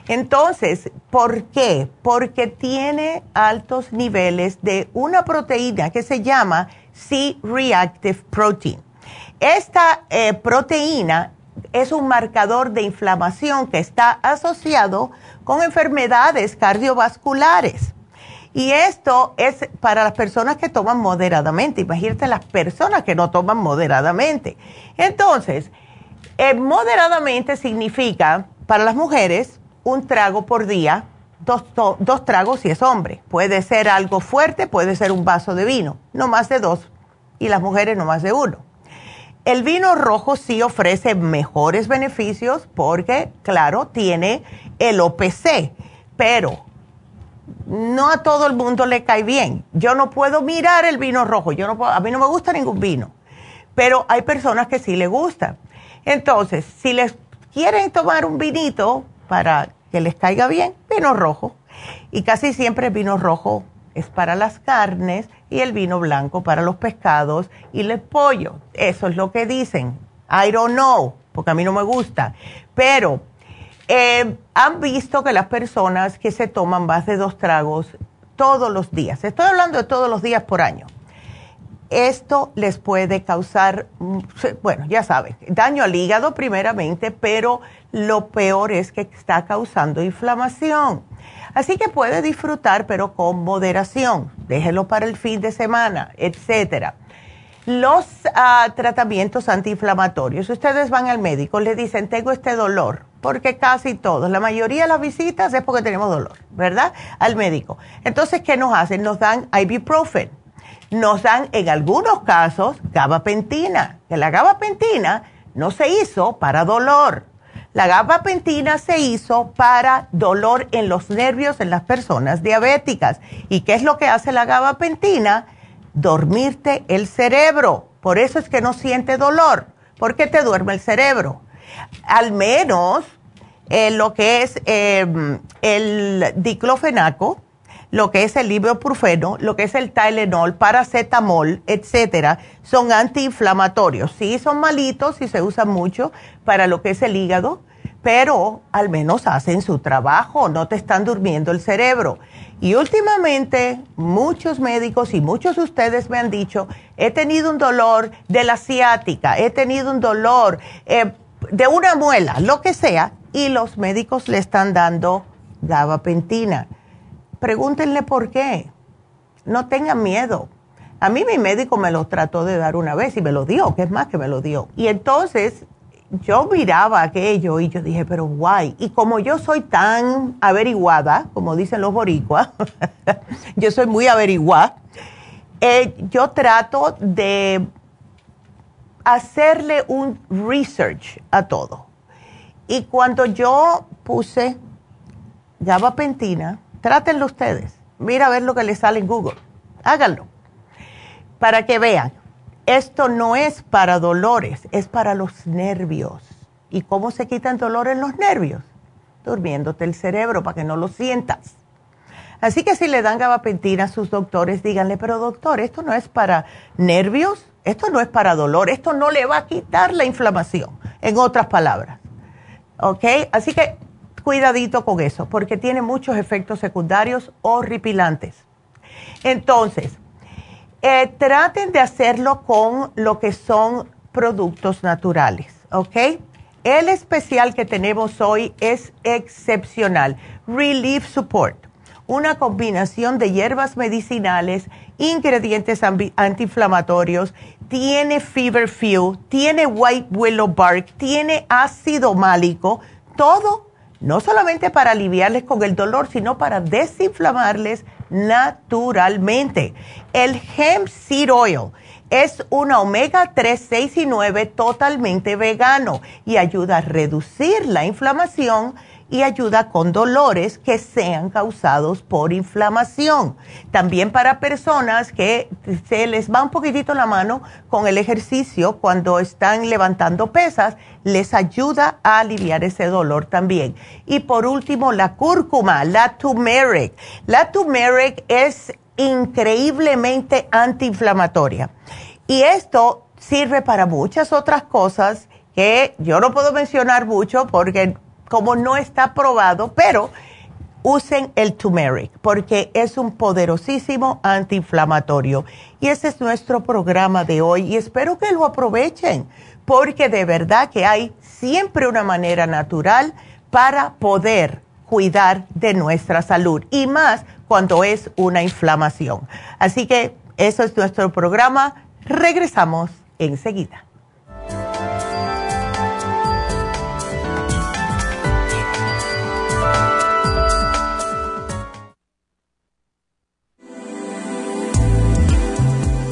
Entonces, ¿por qué? Porque tiene altos niveles de una proteína que se llama C-reactive protein. Esta eh, proteína es un marcador de inflamación que está asociado con enfermedades cardiovasculares. Y esto es para las personas que toman moderadamente. Imagínate las personas que no toman moderadamente. Entonces, eh, moderadamente significa para las mujeres un trago por día, dos, dos tragos si es hombre. Puede ser algo fuerte, puede ser un vaso de vino, no más de dos, y las mujeres no más de uno. El vino rojo sí ofrece mejores beneficios porque, claro, tiene el OPC, pero no a todo el mundo le cae bien. Yo no puedo mirar el vino rojo, yo no a mí no me gusta ningún vino, pero hay personas que sí le gustan. Entonces, si les quieren tomar un vinito para que les caiga bien, vino rojo. Y casi siempre el vino rojo es para las carnes y el vino blanco para los pescados y el pollo. Eso es lo que dicen. I don't know, porque a mí no me gusta. Pero eh, han visto que las personas que se toman más de dos tragos todos los días, estoy hablando de todos los días por año, esto les puede causar, mm, bueno, ya saben, daño al hígado primeramente, pero lo peor es que está causando inflamación. Así que puede disfrutar, pero con moderación. Déjelo para el fin de semana, etcétera. Los ah, tratamientos antiinflamatorios, ustedes van al médico, le dicen, tengo este dolor, porque casi todos, la mayoría de las visitas es porque tenemos dolor, ¿verdad? Al médico. Entonces, ¿qué nos hacen? Nos dan ibuprofen, nos dan en algunos casos gabapentina, que la gabapentina no se hizo para dolor. La gabapentina se hizo para dolor en los nervios en las personas diabéticas. ¿Y qué es lo que hace la gabapentina? dormirte el cerebro. Por eso es que no siente dolor, porque te duerme el cerebro. Al menos eh, lo que es em, el diclofenaco, lo que es el ibuprofeno, lo que es el Tylenol, paracetamol, etcétera, son antiinflamatorios. Sí, son malitos y se usan mucho para lo que es el hígado, pero al menos hacen su trabajo, no te están durmiendo el cerebro. Y últimamente muchos médicos y muchos de ustedes me han dicho, he tenido un dolor de la ciática, he tenido un dolor eh, de una muela, lo que sea, y los médicos le están dando gabapentina. Pregúntenle por qué. No tengan miedo. A mí mi médico me lo trató de dar una vez y me lo dio, que es más que me lo dio. Y entonces yo miraba aquello y yo dije, pero guay. Y como yo soy tan averiguada, como dicen los boricuas, yo soy muy averiguada, eh, yo trato de hacerle un research a todo. Y cuando yo puse gabapentina, trátenlo ustedes. Mira a ver lo que les sale en Google. Háganlo. Para que vean esto no es para dolores, es para los nervios. ¿Y cómo se quitan dolores en los nervios? Durmiéndote el cerebro para que no lo sientas. Así que si le dan gabapentina a sus doctores, díganle, pero doctor, esto no es para nervios, esto no es para dolor, esto no le va a quitar la inflamación, en otras palabras. ¿Ok? Así que cuidadito con eso, porque tiene muchos efectos secundarios horripilantes. Entonces, eh, traten de hacerlo con lo que son productos naturales, ¿ok? El especial que tenemos hoy es excepcional. Relief Support, una combinación de hierbas medicinales, ingredientes antiinflamatorios, tiene Fever Few, tiene White Willow Bark, tiene ácido málico, todo no solamente para aliviarles con el dolor, sino para desinflamarles naturalmente. El hemp seed oil es un omega 3, 6 y 9 totalmente vegano y ayuda a reducir la inflamación y ayuda con dolores que sean causados por inflamación. También para personas que se les va un poquitito la mano con el ejercicio cuando están levantando pesas, les ayuda a aliviar ese dolor también. Y por último, la cúrcuma, la turmeric. La turmeric es increíblemente antiinflamatoria. Y esto sirve para muchas otras cosas que yo no puedo mencionar mucho porque como no está probado, pero usen el turmeric porque es un poderosísimo antiinflamatorio. Y ese es nuestro programa de hoy y espero que lo aprovechen porque de verdad que hay siempre una manera natural para poder cuidar de nuestra salud y más cuando es una inflamación. Así que eso es nuestro programa. Regresamos enseguida.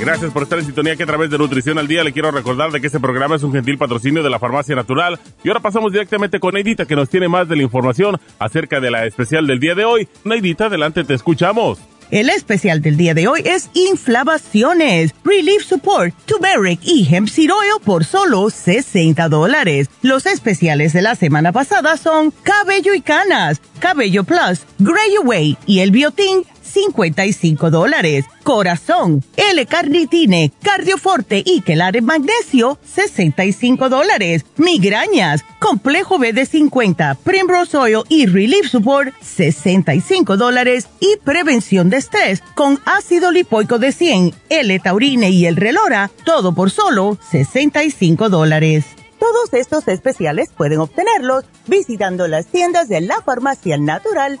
Gracias por estar en sintonía que a través de Nutrición al Día le quiero recordar de que este programa es un gentil patrocinio de la Farmacia Natural. Y ahora pasamos directamente con Neidita que nos tiene más de la información acerca de la especial del día de hoy. Neidita, adelante, te escuchamos. El especial del día de hoy es inflamaciones, Relief Support, Turmeric y Hemp Seed Oil por solo 60 dólares. Los especiales de la semana pasada son Cabello y Canas, Cabello Plus, Grey Away y el Biotin 55 dólares. Corazón, L-carnitine, Cardioforte y Quelare Magnesio, 65 dólares. Migrañas, Complejo B de 50, Primrose Oil y Relief Support, 65 dólares. Y prevención de estrés con ácido lipoico de 100, L-taurine y el relora, todo por solo 65 dólares. Todos estos especiales pueden obtenerlos visitando las tiendas de la farmacia natural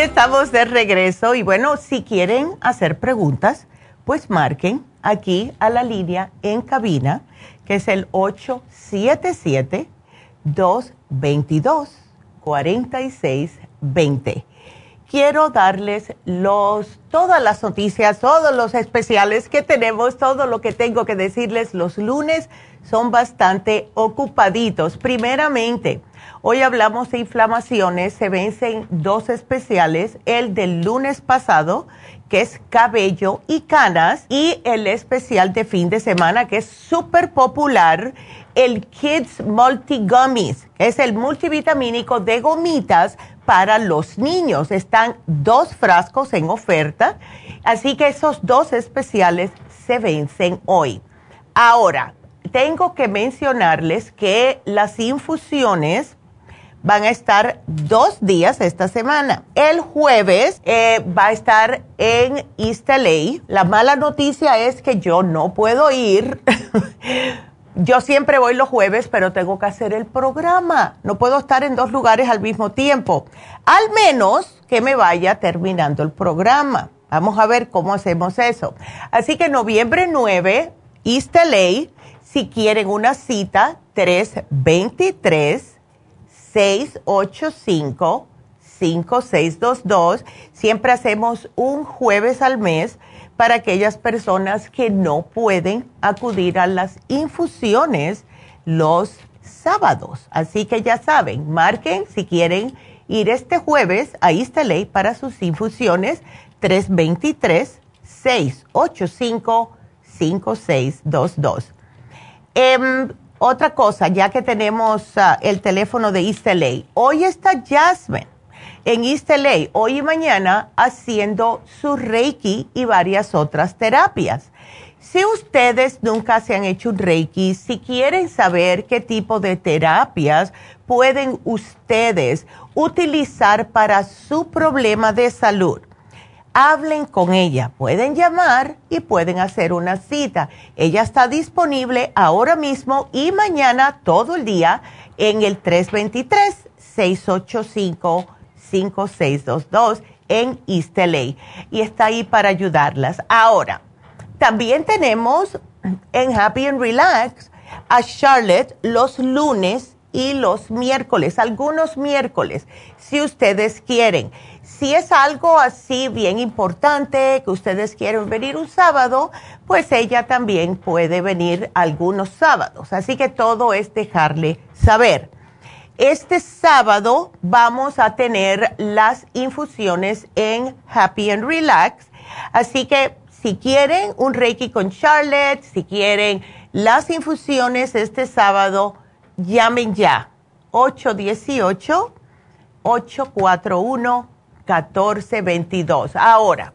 Estamos de regreso. Y bueno, si quieren hacer preguntas, pues marquen aquí a la línea en cabina, que es el 877-222-4620. Quiero darles los, todas las noticias, todos los especiales que tenemos, todo lo que tengo que decirles los lunes son bastante ocupaditos. Primeramente, Hoy hablamos de inflamaciones, se vencen dos especiales, el del lunes pasado, que es cabello y canas, y el especial de fin de semana, que es súper popular, el Kids Multi Gummies, es el multivitamínico de gomitas para los niños. Están dos frascos en oferta, así que esos dos especiales se vencen hoy. Ahora, tengo que mencionarles que las infusiones van a estar dos días esta semana. El jueves eh, va a estar en East LA. La mala noticia es que yo no puedo ir. yo siempre voy los jueves, pero tengo que hacer el programa. No puedo estar en dos lugares al mismo tiempo. Al menos que me vaya terminando el programa. Vamos a ver cómo hacemos eso. Así que noviembre 9, East LA, si quieren una cita, 323 685-5622. Siempre hacemos un jueves al mes para aquellas personas que no pueden acudir a las infusiones los sábados. Así que ya saben, marquen si quieren ir este jueves a Ley para sus infusiones 323-685-5622. Otra cosa, ya que tenemos ah, el teléfono de East hoy está Jasmine en East hoy y mañana, haciendo su Reiki y varias otras terapias. Si ustedes nunca se han hecho un Reiki, si quieren saber qué tipo de terapias pueden ustedes utilizar para su problema de salud, hablen con ella. Pueden llamar y pueden hacer una cita. Ella está disponible ahora mismo y mañana todo el día en el 323-685-5622 en East. Y está ahí para ayudarlas. Ahora, también tenemos en Happy and Relax a Charlotte los lunes y los miércoles, algunos miércoles, si ustedes quieren. Si es algo así bien importante, que ustedes quieren venir un sábado, pues ella también puede venir algunos sábados. Así que todo es dejarle saber. Este sábado vamos a tener las infusiones en Happy and Relax. Así que si quieren un Reiki con Charlotte, si quieren las infusiones este sábado, llamen ya. 818 841 1422. Ahora,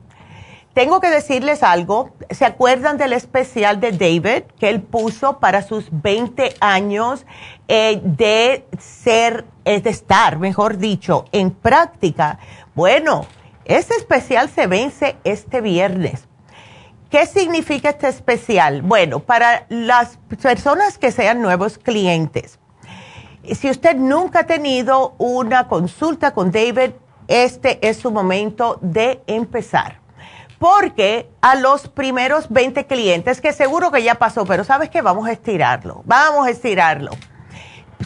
tengo que decirles algo. ¿Se acuerdan del especial de David que él puso para sus 20 años eh, de ser, es de estar, mejor dicho, en práctica? Bueno, este especial se vence este viernes. ¿Qué significa este especial? Bueno, para las personas que sean nuevos clientes, si usted nunca ha tenido una consulta con David, este es su momento de empezar. Porque a los primeros 20 clientes, que seguro que ya pasó, pero sabes que vamos a estirarlo, vamos a estirarlo.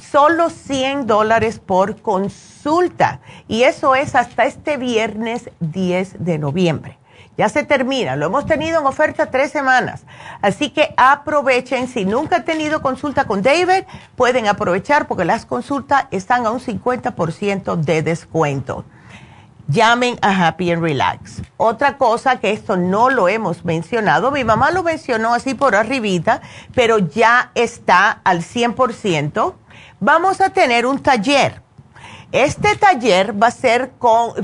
Solo 100 dólares por consulta. Y eso es hasta este viernes 10 de noviembre. Ya se termina, lo hemos tenido en oferta tres semanas. Así que aprovechen, si nunca han tenido consulta con David, pueden aprovechar porque las consultas están a un 50% de descuento llamen a Happy and Relax. Otra cosa que esto no lo hemos mencionado, mi mamá lo mencionó así por arribita, pero ya está al 100%. Vamos a tener un taller. Este taller va a ser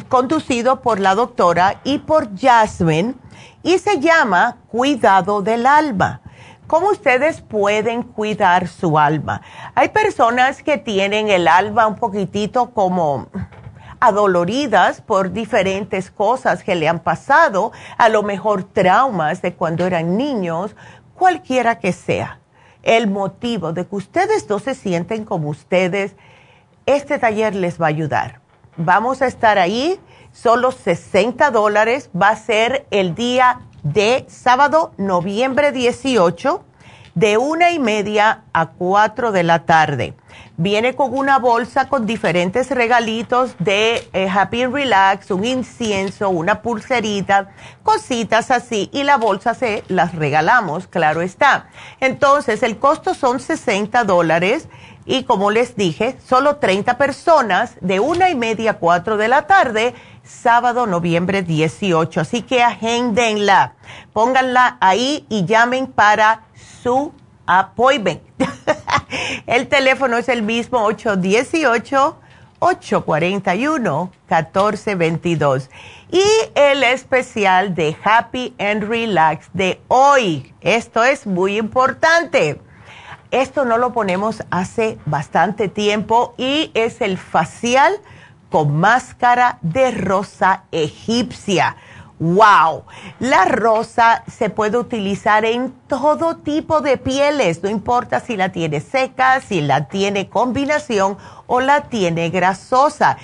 conducido por la doctora y por Jasmine y se llama Cuidado del Alma. ¿Cómo ustedes pueden cuidar su alma? Hay personas que tienen el alma un poquitito como adoloridas por diferentes cosas que le han pasado, a lo mejor traumas de cuando eran niños, cualquiera que sea el motivo de que ustedes no se sienten como ustedes, este taller les va a ayudar. Vamos a estar ahí, solo 60 dólares, va a ser el día de sábado, noviembre 18, de una y media a cuatro de la tarde. Viene con una bolsa con diferentes regalitos de eh, Happy Relax, un incienso, una pulserita, cositas así. Y la bolsa se las regalamos, claro está. Entonces, el costo son 60 dólares. Y como les dije, solo 30 personas de una y media a cuatro de la tarde, sábado, noviembre 18. Así que agéndenla, pónganla ahí y llamen para su appointment. el teléfono es el mismo 818-841-1422. Y el especial de Happy and Relax de hoy. Esto es muy importante. Esto no lo ponemos hace bastante tiempo y es el facial con máscara de rosa egipcia ¡Wow! La rosa se puede utilizar en todo tipo de pieles, no importa si la tiene seca, si la tiene combinación o la tiene grasosa.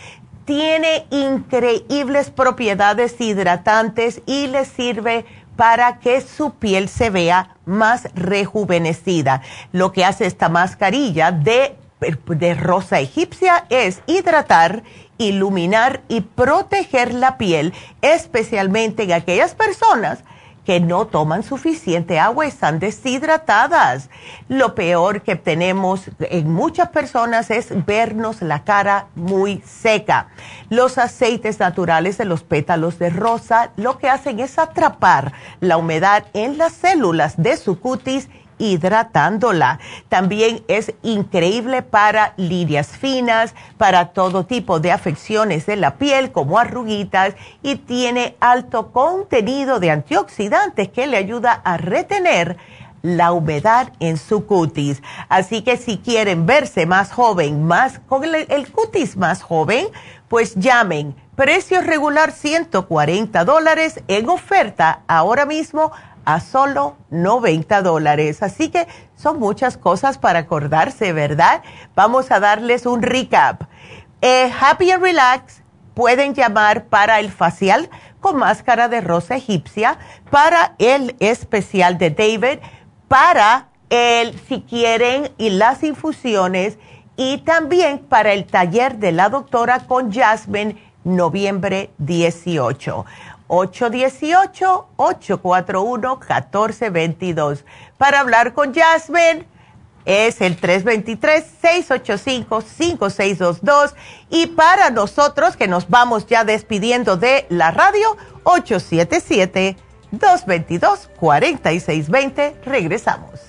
Tiene increíbles propiedades hidratantes y le sirve para que su piel se vea más rejuvenecida. Lo que hace esta mascarilla de, de rosa egipcia es hidratar iluminar y proteger la piel, especialmente en aquellas personas que no toman suficiente agua y están deshidratadas. Lo peor que tenemos en muchas personas es vernos la cara muy seca. Los aceites naturales de los pétalos de rosa lo que hacen es atrapar la humedad en las células de su cutis hidratándola. También es increíble para líneas finas, para todo tipo de afecciones de la piel como arruguitas y tiene alto contenido de antioxidantes que le ayuda a retener la humedad en su cutis. Así que si quieren verse más joven, más con el, el cutis más joven, pues llamen. Precio regular 140 dólares en oferta ahora mismo a solo 90 dólares. Así que son muchas cosas para acordarse, ¿verdad? Vamos a darles un recap. Eh, Happy and Relax pueden llamar para el facial con máscara de rosa egipcia, para el especial de David, para el si quieren y las infusiones y también para el taller de la doctora con Jasmine noviembre 18. 818-841-1422. Para hablar con Jasmine es el 323-685-5622 y para nosotros que nos vamos ya despidiendo de la radio, 877-222-4620. Regresamos.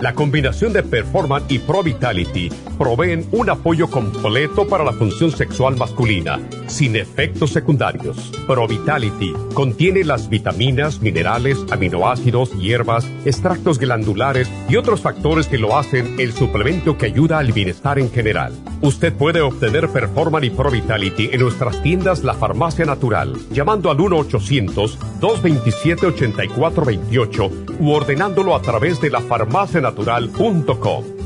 La combinación de Performance y Pro Vitality proveen un apoyo completo para la función sexual masculina, sin efectos secundarios. Pro Vitality contiene las vitaminas, minerales, aminoácidos, hierbas, extractos glandulares y otros factores que lo hacen el suplemento que ayuda al bienestar en general. Usted puede obtener Performance y Pro Vitality en nuestras tiendas La Farmacia Natural, llamando al 1-800-227-8428 u ordenándolo a través de la farmacia natural.com.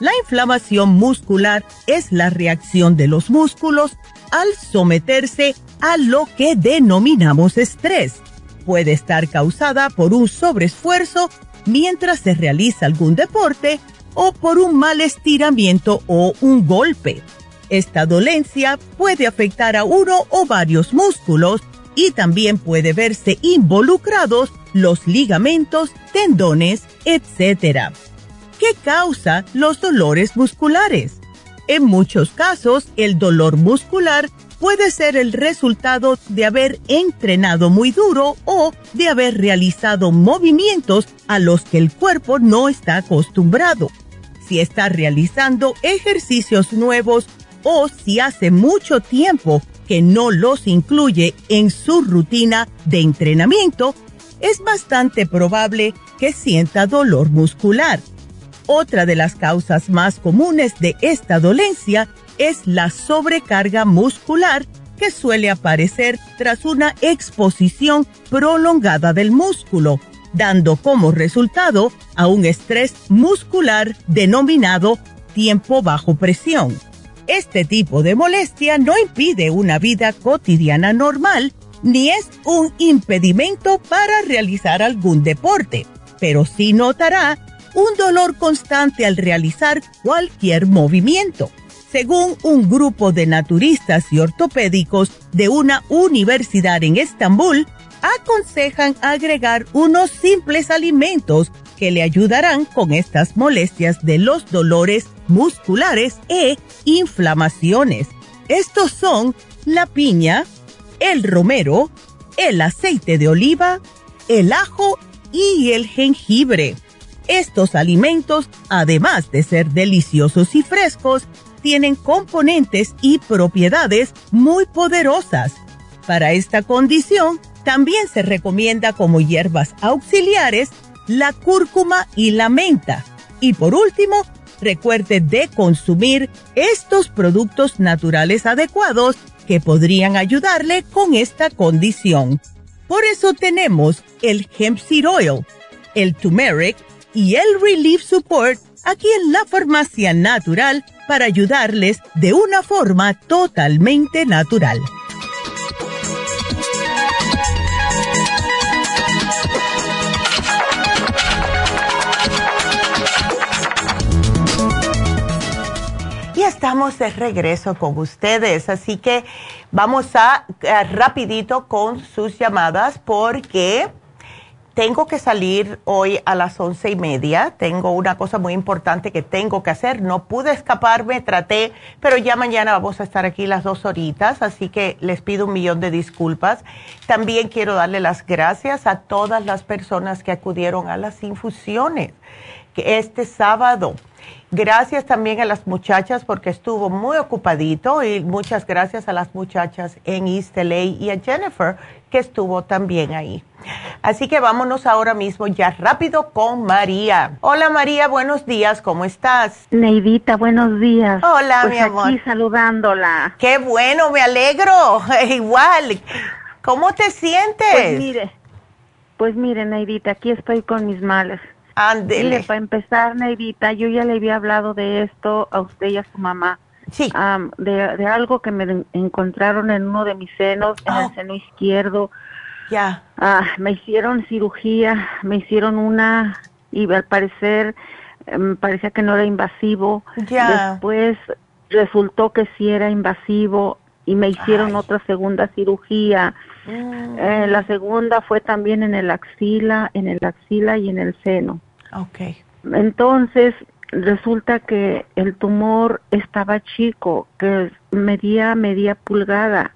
La inflamación muscular es la reacción de los músculos al someterse a lo que denominamos estrés. Puede estar causada por un sobreesfuerzo mientras se realiza algún deporte o por un mal estiramiento o un golpe. Esta dolencia puede afectar a uno o varios músculos y también puede verse involucrados los ligamentos, tendones, etc. ¿Qué causa los dolores musculares? En muchos casos, el dolor muscular puede ser el resultado de haber entrenado muy duro o de haber realizado movimientos a los que el cuerpo no está acostumbrado. Si está realizando ejercicios nuevos o si hace mucho tiempo que no los incluye en su rutina de entrenamiento, es bastante probable que sienta dolor muscular. Otra de las causas más comunes de esta dolencia es la sobrecarga muscular que suele aparecer tras una exposición prolongada del músculo, dando como resultado a un estrés muscular denominado tiempo bajo presión. Este tipo de molestia no impide una vida cotidiana normal ni es un impedimento para realizar algún deporte, pero sí notará un dolor constante al realizar cualquier movimiento. Según un grupo de naturistas y ortopédicos de una universidad en Estambul, aconsejan agregar unos simples alimentos que le ayudarán con estas molestias de los dolores musculares e inflamaciones. Estos son la piña, el romero, el aceite de oliva, el ajo y el jengibre. Estos alimentos, además de ser deliciosos y frescos, tienen componentes y propiedades muy poderosas. Para esta condición, también se recomienda como hierbas auxiliares la cúrcuma y la menta. Y por último, recuerde de consumir estos productos naturales adecuados que podrían ayudarle con esta condición. Por eso tenemos el hemp seed oil, el turmeric y el relief support aquí en la farmacia natural para ayudarles de una forma totalmente natural. estamos de regreso con ustedes, así que vamos a, rapidito con sus llamadas porque tengo que salir hoy a las once y media. Tengo una cosa muy importante que tengo que hacer. No pude escaparme, traté, pero ya mañana vamos a estar aquí las dos horitas, así que les pido un millón de disculpas. También quiero darle las gracias a todas las personas que acudieron a las infusiones este sábado. Gracias también a las muchachas porque estuvo muy ocupadito y muchas gracias a las muchachas en East LA y a Jennifer que estuvo también ahí. Así que vámonos ahora mismo ya rápido con María. Hola María, buenos días, ¿cómo estás? Neidita, buenos días. Hola, pues mi amor. Aquí saludándola. Qué bueno, me alegro. Igual. ¿Cómo te sientes? Pues mire, pues mire, Neidita, aquí estoy con mis males. Ándele. Para empezar, Neidita, yo ya le había hablado de esto a usted y a su mamá. Sí. Am, de, de algo que me en- encontraron en uno de mis senos, en Oh. el seno izquierdo. Ya. Ah, me hicieron cirugía, me hicieron una y al parecer em, parecía que no era invasivo. Ya. Después resultó que sí era invasivo y me hicieron Ay. otra segunda cirugía. Mm, Eh, la segunda fue también en el axila, en el axila y en el seno. Ok. Entonces, resulta que el tumor estaba chico, que medía media pulgada.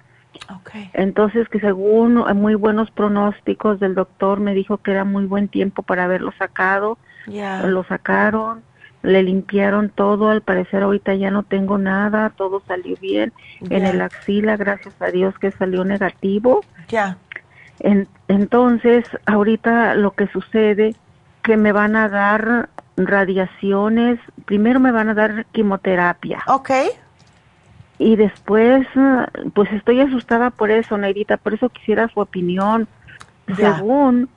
Ok. Entonces, que según muy buenos pronósticos del doctor, me dijo que era muy buen tiempo para haberlo sacado. Ya. Lo sacaron, le limpiaron todo. Al parecer, ahorita ya no tengo nada, todo salió bien. En el axila, gracias a Dios, que salió negativo. Ya. En- entonces, ahorita lo que sucede que me van a dar radiaciones, primero me van a dar quimioterapia Ok. y después, pues estoy asustada por eso, Neidita, por eso quisiera su opinión. Ya. Según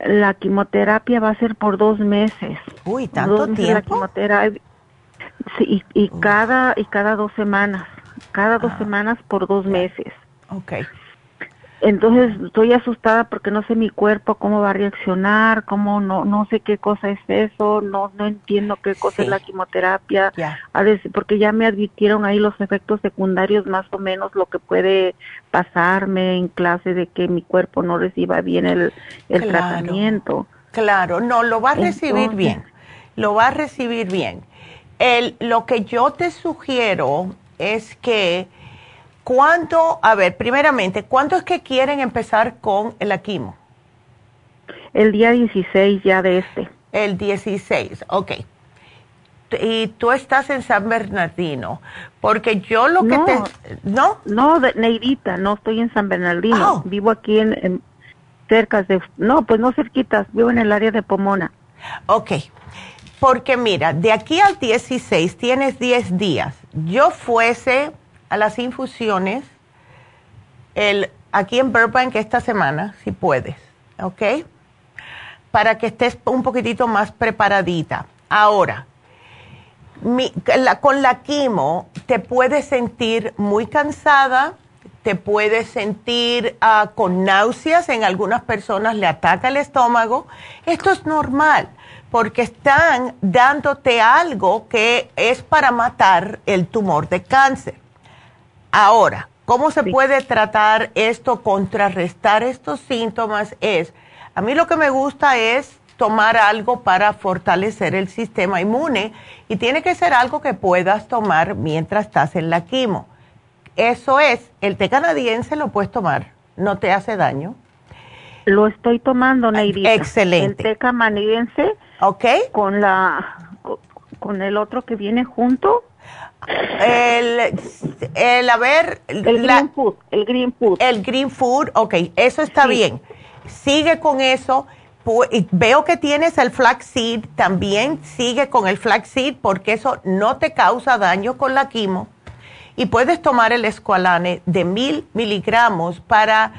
la quimioterapia va a ser por dos meses. Uy, ¿tanto Dos meses La tiempo? quimioterapia, sí, y, y cada y cada dos semanas, cada dos Ah. semanas por dos meses. Ok. Entonces estoy asustada porque no sé mi cuerpo cómo va a reaccionar, cómo no no sé qué cosa es eso, no no entiendo qué cosa Sí. es la quimioterapia, a veces porque ya me advirtieron ahí los efectos secundarios más o menos lo que puede pasarme en clase de que mi cuerpo no reciba bien el el Claro. tratamiento. Claro, no, lo va a recibir Entonces- bien. Lo va a recibir bien. El, lo que yo te sugiero es que cuando, a ver, primeramente, ¿cuándo es que quieren empezar con la quimo? El día 16 ya de este. El 16, ok. Y tú estás en San Bernardino, porque yo lo que No. te... ¿No? No, de Neidita, no estoy en San Bernardino, Oh. vivo aquí en, en cerca de no, pues no cerquitas, vivo en el área de Pomona. Ok, porque mira, de aquí al 16 tienes 10 días. Yo fuese a las infusiones el, aquí en Burbank esta semana, si puedes, ¿ok? Para que estés un poquitito más preparadita. Ahora, mi- la- con la quimo te puedes sentir muy cansada, te puedes sentir ah, con náuseas, en algunas personas le ataca el estómago. Esto es normal porque están dándote algo que es para matar el tumor de cáncer. Ahora, ¿cómo se Sí. puede tratar esto, contrarrestar estos síntomas? Es, a mí lo que me gusta es tomar algo para fortalecer el sistema inmune y tiene que ser algo que puedas tomar mientras estás en la quimo. Eso es, el té canadiense lo puedes tomar, no te hace daño, Lo estoy tomando, Neidita. excelente. El té canadiense ¿ok? con la con el otro que viene junto, El, el a ver, el la- green food, el green food. El green food, ok, eso está Sí. bien. Sigue con eso. Veo que tienes el flaxseed, también sigue con el flaxseed porque eso no te causa daño con la quimo. Y puedes tomar el escualane de mil miligramos para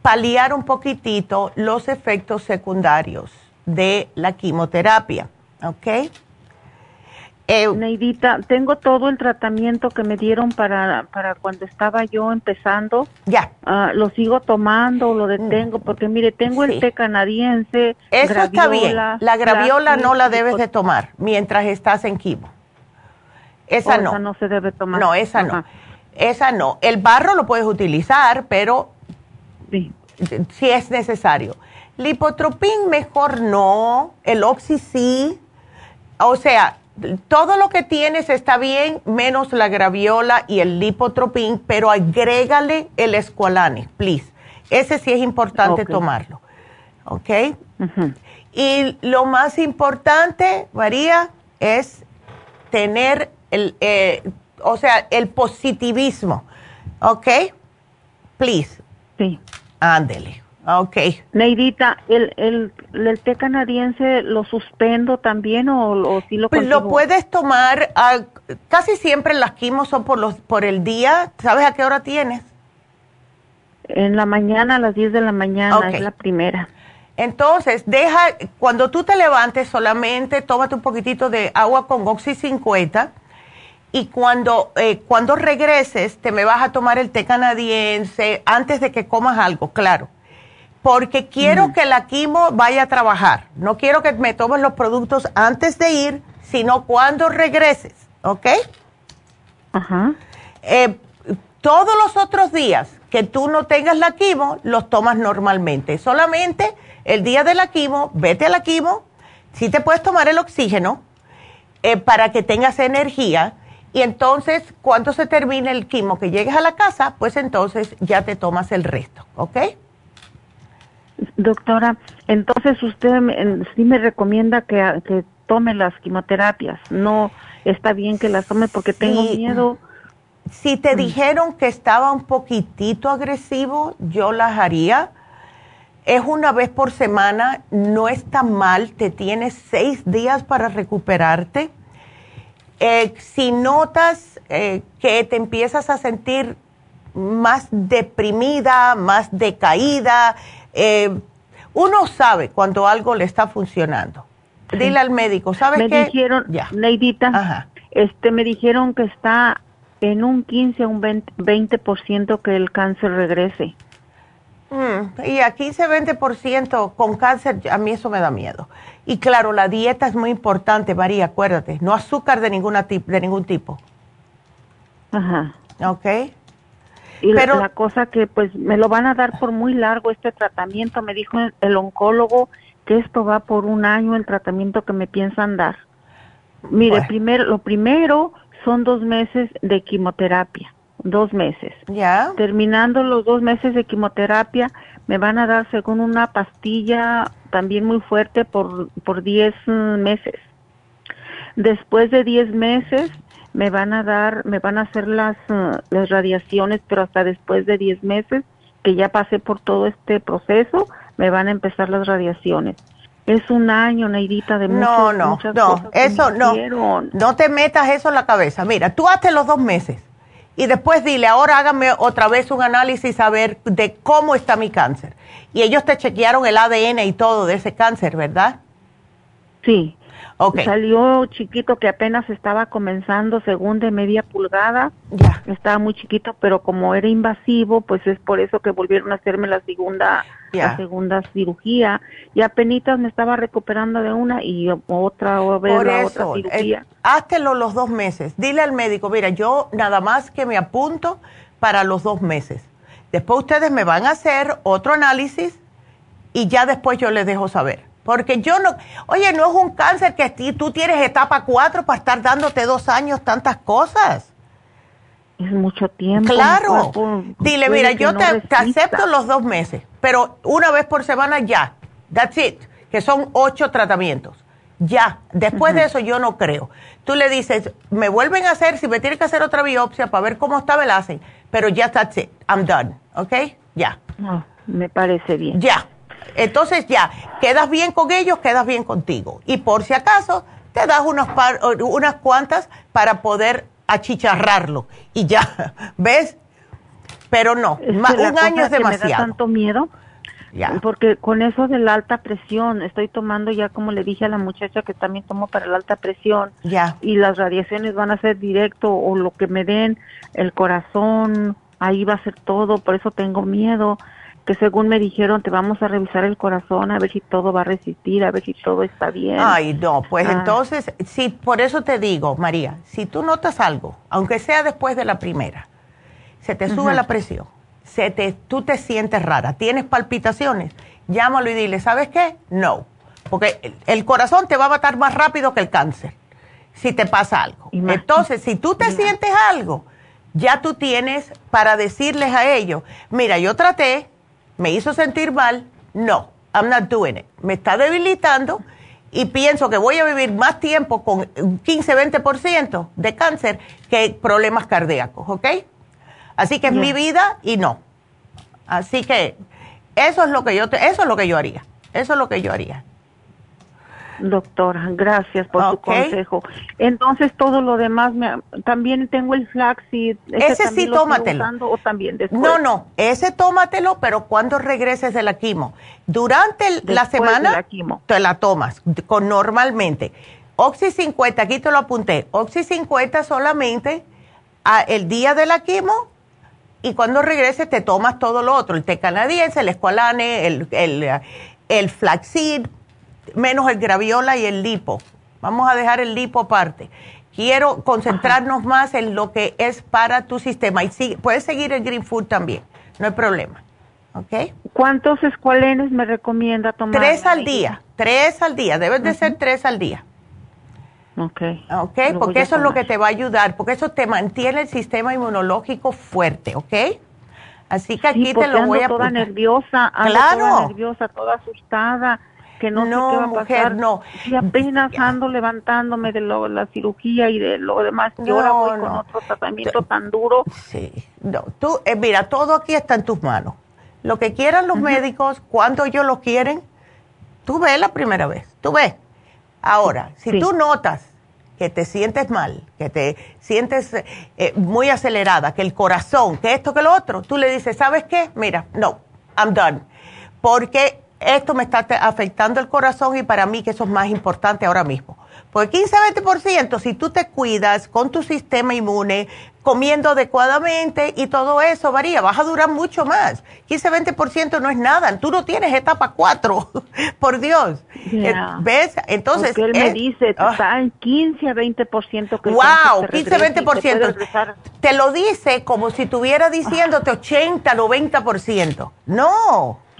paliar un poquitito los efectos secundarios de la quimioterapia, ¿ok? Eh, Neidita, tengo todo el tratamiento que me dieron para para cuando estaba yo empezando. ya, Ah, lo sigo tomando, lo detengo, porque mire, tengo Mm. Sí. el té canadiense. Eso está bien. La graviola no la debes de tomar mientras estás en quimo. Esa oh, no. Esa no se debe tomar. No, esa no. Esa no. El barro lo puedes utilizar, pero Sí. si es necesario. Lipotropín mejor no, el oxy sí. O sea, todo lo que tienes está bien, menos la graviola y el lipotropín, pero agrégale el escualane, please. Ese sí es importante tomarlo. ¿Ok? Y lo más importante, María, es tener el, eh, o sea, el positivismo. ¿Ok? Please. Sí. Ándele. Ok. Neidita, ¿el, el, el té canadiense lo suspendo también o, o sí lo Pues lo puedes tomar, ah, casi siempre las quimos son por, los, por el día. ¿Sabes a qué hora tienes? En la mañana, a las 10 de la mañana, Ok. es la primera. Entonces, deja, cuando tú te levantes, solamente tómate un poquitito de agua con Oxy 50 y cuando, eh, cuando regreses te me vas a tomar el té canadiense antes de que comas algo, claro. Porque quiero que la quimo vaya a trabajar. No quiero que me tomes los productos antes de ir, sino cuando regreses, ¿ok? Ajá. Eh, todos los otros días que tú no tengas la quimo, los tomas normalmente. Solamente el día de la quimo, vete a la quimo, si te puedes tomar el oxígeno eh, para que tengas energía. Y entonces, cuando se termine el quimo, que llegues a la casa, pues entonces ya te tomas el resto, ¿ok? Doctora, entonces usted me- sí me recomienda que, que tome las quimioterapias. No está bien que las tome porque tengo Sí. miedo. Si te dijeron que estaba un poquitito agresivo, yo las haría. Es una vez por semana, no está mal, te tienes seis días para recuperarte. Eh, si notas eh, que te empiezas a sentir más deprimida, más decaída, eh, uno sabe cuando algo le está funcionando. Dile al médico, ¿sabes Me qué? dijeron, Ya. Neidita, Ajá. este, me dijeron que está en un 15 o un 20%, 20% que el cáncer regrese. Mm, y a 15-20% con cáncer, a mí eso me da miedo. Y claro, la dieta es muy importante, María, acuérdate. No azúcar de, ninguna de ningún tipo. Ajá. ¿Ok? Y la- Pero- la cosa que pues me lo van a dar por muy largo este tratamiento, me dijo el, el oncólogo que esto va por un año el tratamiento que me piensan dar. Mire, Bueno. primero, lo primero son dos meses de quimioterapia, dos meses. ¿Ya? Terminando los dos meses de quimioterapia, me van a dar según una pastilla también muy fuerte por, por 10 mm, meses. Después de 10 meses, me van a dar, me van a hacer las, eh, las radiaciones, pero hasta después de 10 meses, que ya pasé por todo este proceso, me van a empezar las radiaciones. Es un año, Neidita, de No, muchas, no, muchas no, cosas que eso no. hicieron. No te metas eso en la cabeza. Mira, tú hazte los dos meses y después dile, ahora hágame otra vez un análisis a ver de cómo está mi cáncer. Y ellos te chequearon el ADN y todo de ese cáncer, ¿verdad? Sí. Salió chiquito que apenas estaba comenzando, según de media pulgada. Ya. Estaba muy chiquito, pero como era invasivo, pues es por eso que volvieron a hacerme la segunda, Ya. la segunda cirugía. Y apenas me estaba recuperando de una y otra vez Por la eso, otra cirugía. eh, háztelo los dos meses. Dile al médico, mira, yo nada más que me apunto para los dos meses. Después ustedes me van a hacer otro análisis y ya después yo les dejo saber. Porque yo no, oye, no es un cáncer que tú tienes etapa 4 para estar dándote dos años tantas cosas. es mucho tiempo. Claro. cuerpo Dile, mira, yo no te, te acepto los dos meses, pero una vez por semana ya. That's it. Que son ocho tratamientos. Ya. Después de eso yo no creo. Tú le dices, me vuelven a hacer, si me tienen que hacer otra biopsia para ver cómo está, me la hacen. Pero ya that's it. I'm done. ¿Ok? Ya. No, me parece bien. Ya. Entonces ya, quedas bien con ellos, quedas bien contigo. Y por si acaso, te das unos par- unas cuantas para poder achicharrarlo. Y ya, ¿ves? Pero no, Es que un año es que Me da demasiado. tanto miedo Ya. Porque con eso de la alta presión, estoy tomando ya, como le dije a la muchacha, que también tomo para la alta presión. Ya. Y las radiaciones van a ser directo o lo que me den, el corazón, ahí va a ser todo. Por eso tengo miedo. Que según me dijeron, te vamos a revisar el corazón a ver si todo va a resistir, a ver si todo está bien. Ay, no, pues Ah. entonces, sí, por eso te digo, María, si tú notas algo, aunque sea después de la primera, se te sube la presión, se te, tú te sientes rara, tienes palpitaciones, llámalo y dile, ¿sabes qué? No, porque el, el corazón te va a matar más rápido que el cáncer, si te pasa algo. Entonces, si tú te sientes algo, ya tú tienes para decirles a ellos, mira, yo traté, me hizo sentir mal, no, I'm not doing it. Me está debilitando y pienso que voy a vivir más tiempo con un 15-20% de cáncer que problemas cardíacos, ¿ok? Así que es mi vida y no. Así que eso es lo que yo te, eso es lo que yo haría. Eso es lo que yo haría. Doctora, gracias por su consejo. Entonces, todo lo demás, me, también tengo el flaxseed. Ese, sí, tómatelo. o también después? No, no, ese tómatelo, pero cuando regreses de la quimo. Durante la semana, la quimo. te la tomas con normalmente. Oxy 50, aquí te lo apunté. Oxy 50 solamente a el día de la quimo y cuando regreses te tomas todo lo otro, el té canadiense, el escualane, el, el, el flaxseed, menos el graviola y el lipo. Vamos a dejar el lipo aparte. Quiero concentrarnos más en lo que es para tu sistema. Y puedes seguir el Green Food también, no hay problema. ¿Ok? ¿Cuántos escualenes me recomienda tomar? Tres al día, tres al día. Debes de ser tres al día. Ok. Ok, porque eso es lo que te va a ayudar, porque eso te mantiene el sistema inmunológico fuerte, ¿ok? Así que aquí te lo voy a toda nerviosa, claro. toda nerviosa, toda asustada que no, sé qué va a mujer, pasar. no. Y apenas ando levantándome de lo, la cirugía y de lo demás. Y ahora voy con otro tratamiento tan duro. Sí, no. Tú, eh, mira, todo aquí está en tus manos. Lo que quieran los médicos, cuando ellos lo quieren, tú ves la primera vez, tú ves. Ahora, si tú notas que te sientes mal, que te sientes eh, muy acelerada, que el corazón, que esto, que lo otro, tú le dices, ¿sabes qué? Mira, no, I'm done. Porque esto me está afectando el corazón y para mí que eso es más importante ahora mismo. Porque 15-20%, si tú te cuidas con tu sistema inmune, comiendo adecuadamente y todo eso varía, vas a durar mucho más. 15-20% no es nada, tú no tienes etapa 4, por Dios. Eh, ¿Ves? Entonces... él me dice, ah. está en 15 a 20% que... ¡Wow! 15-20%. Te lo dice como si estuviera diciéndote 80, 90%.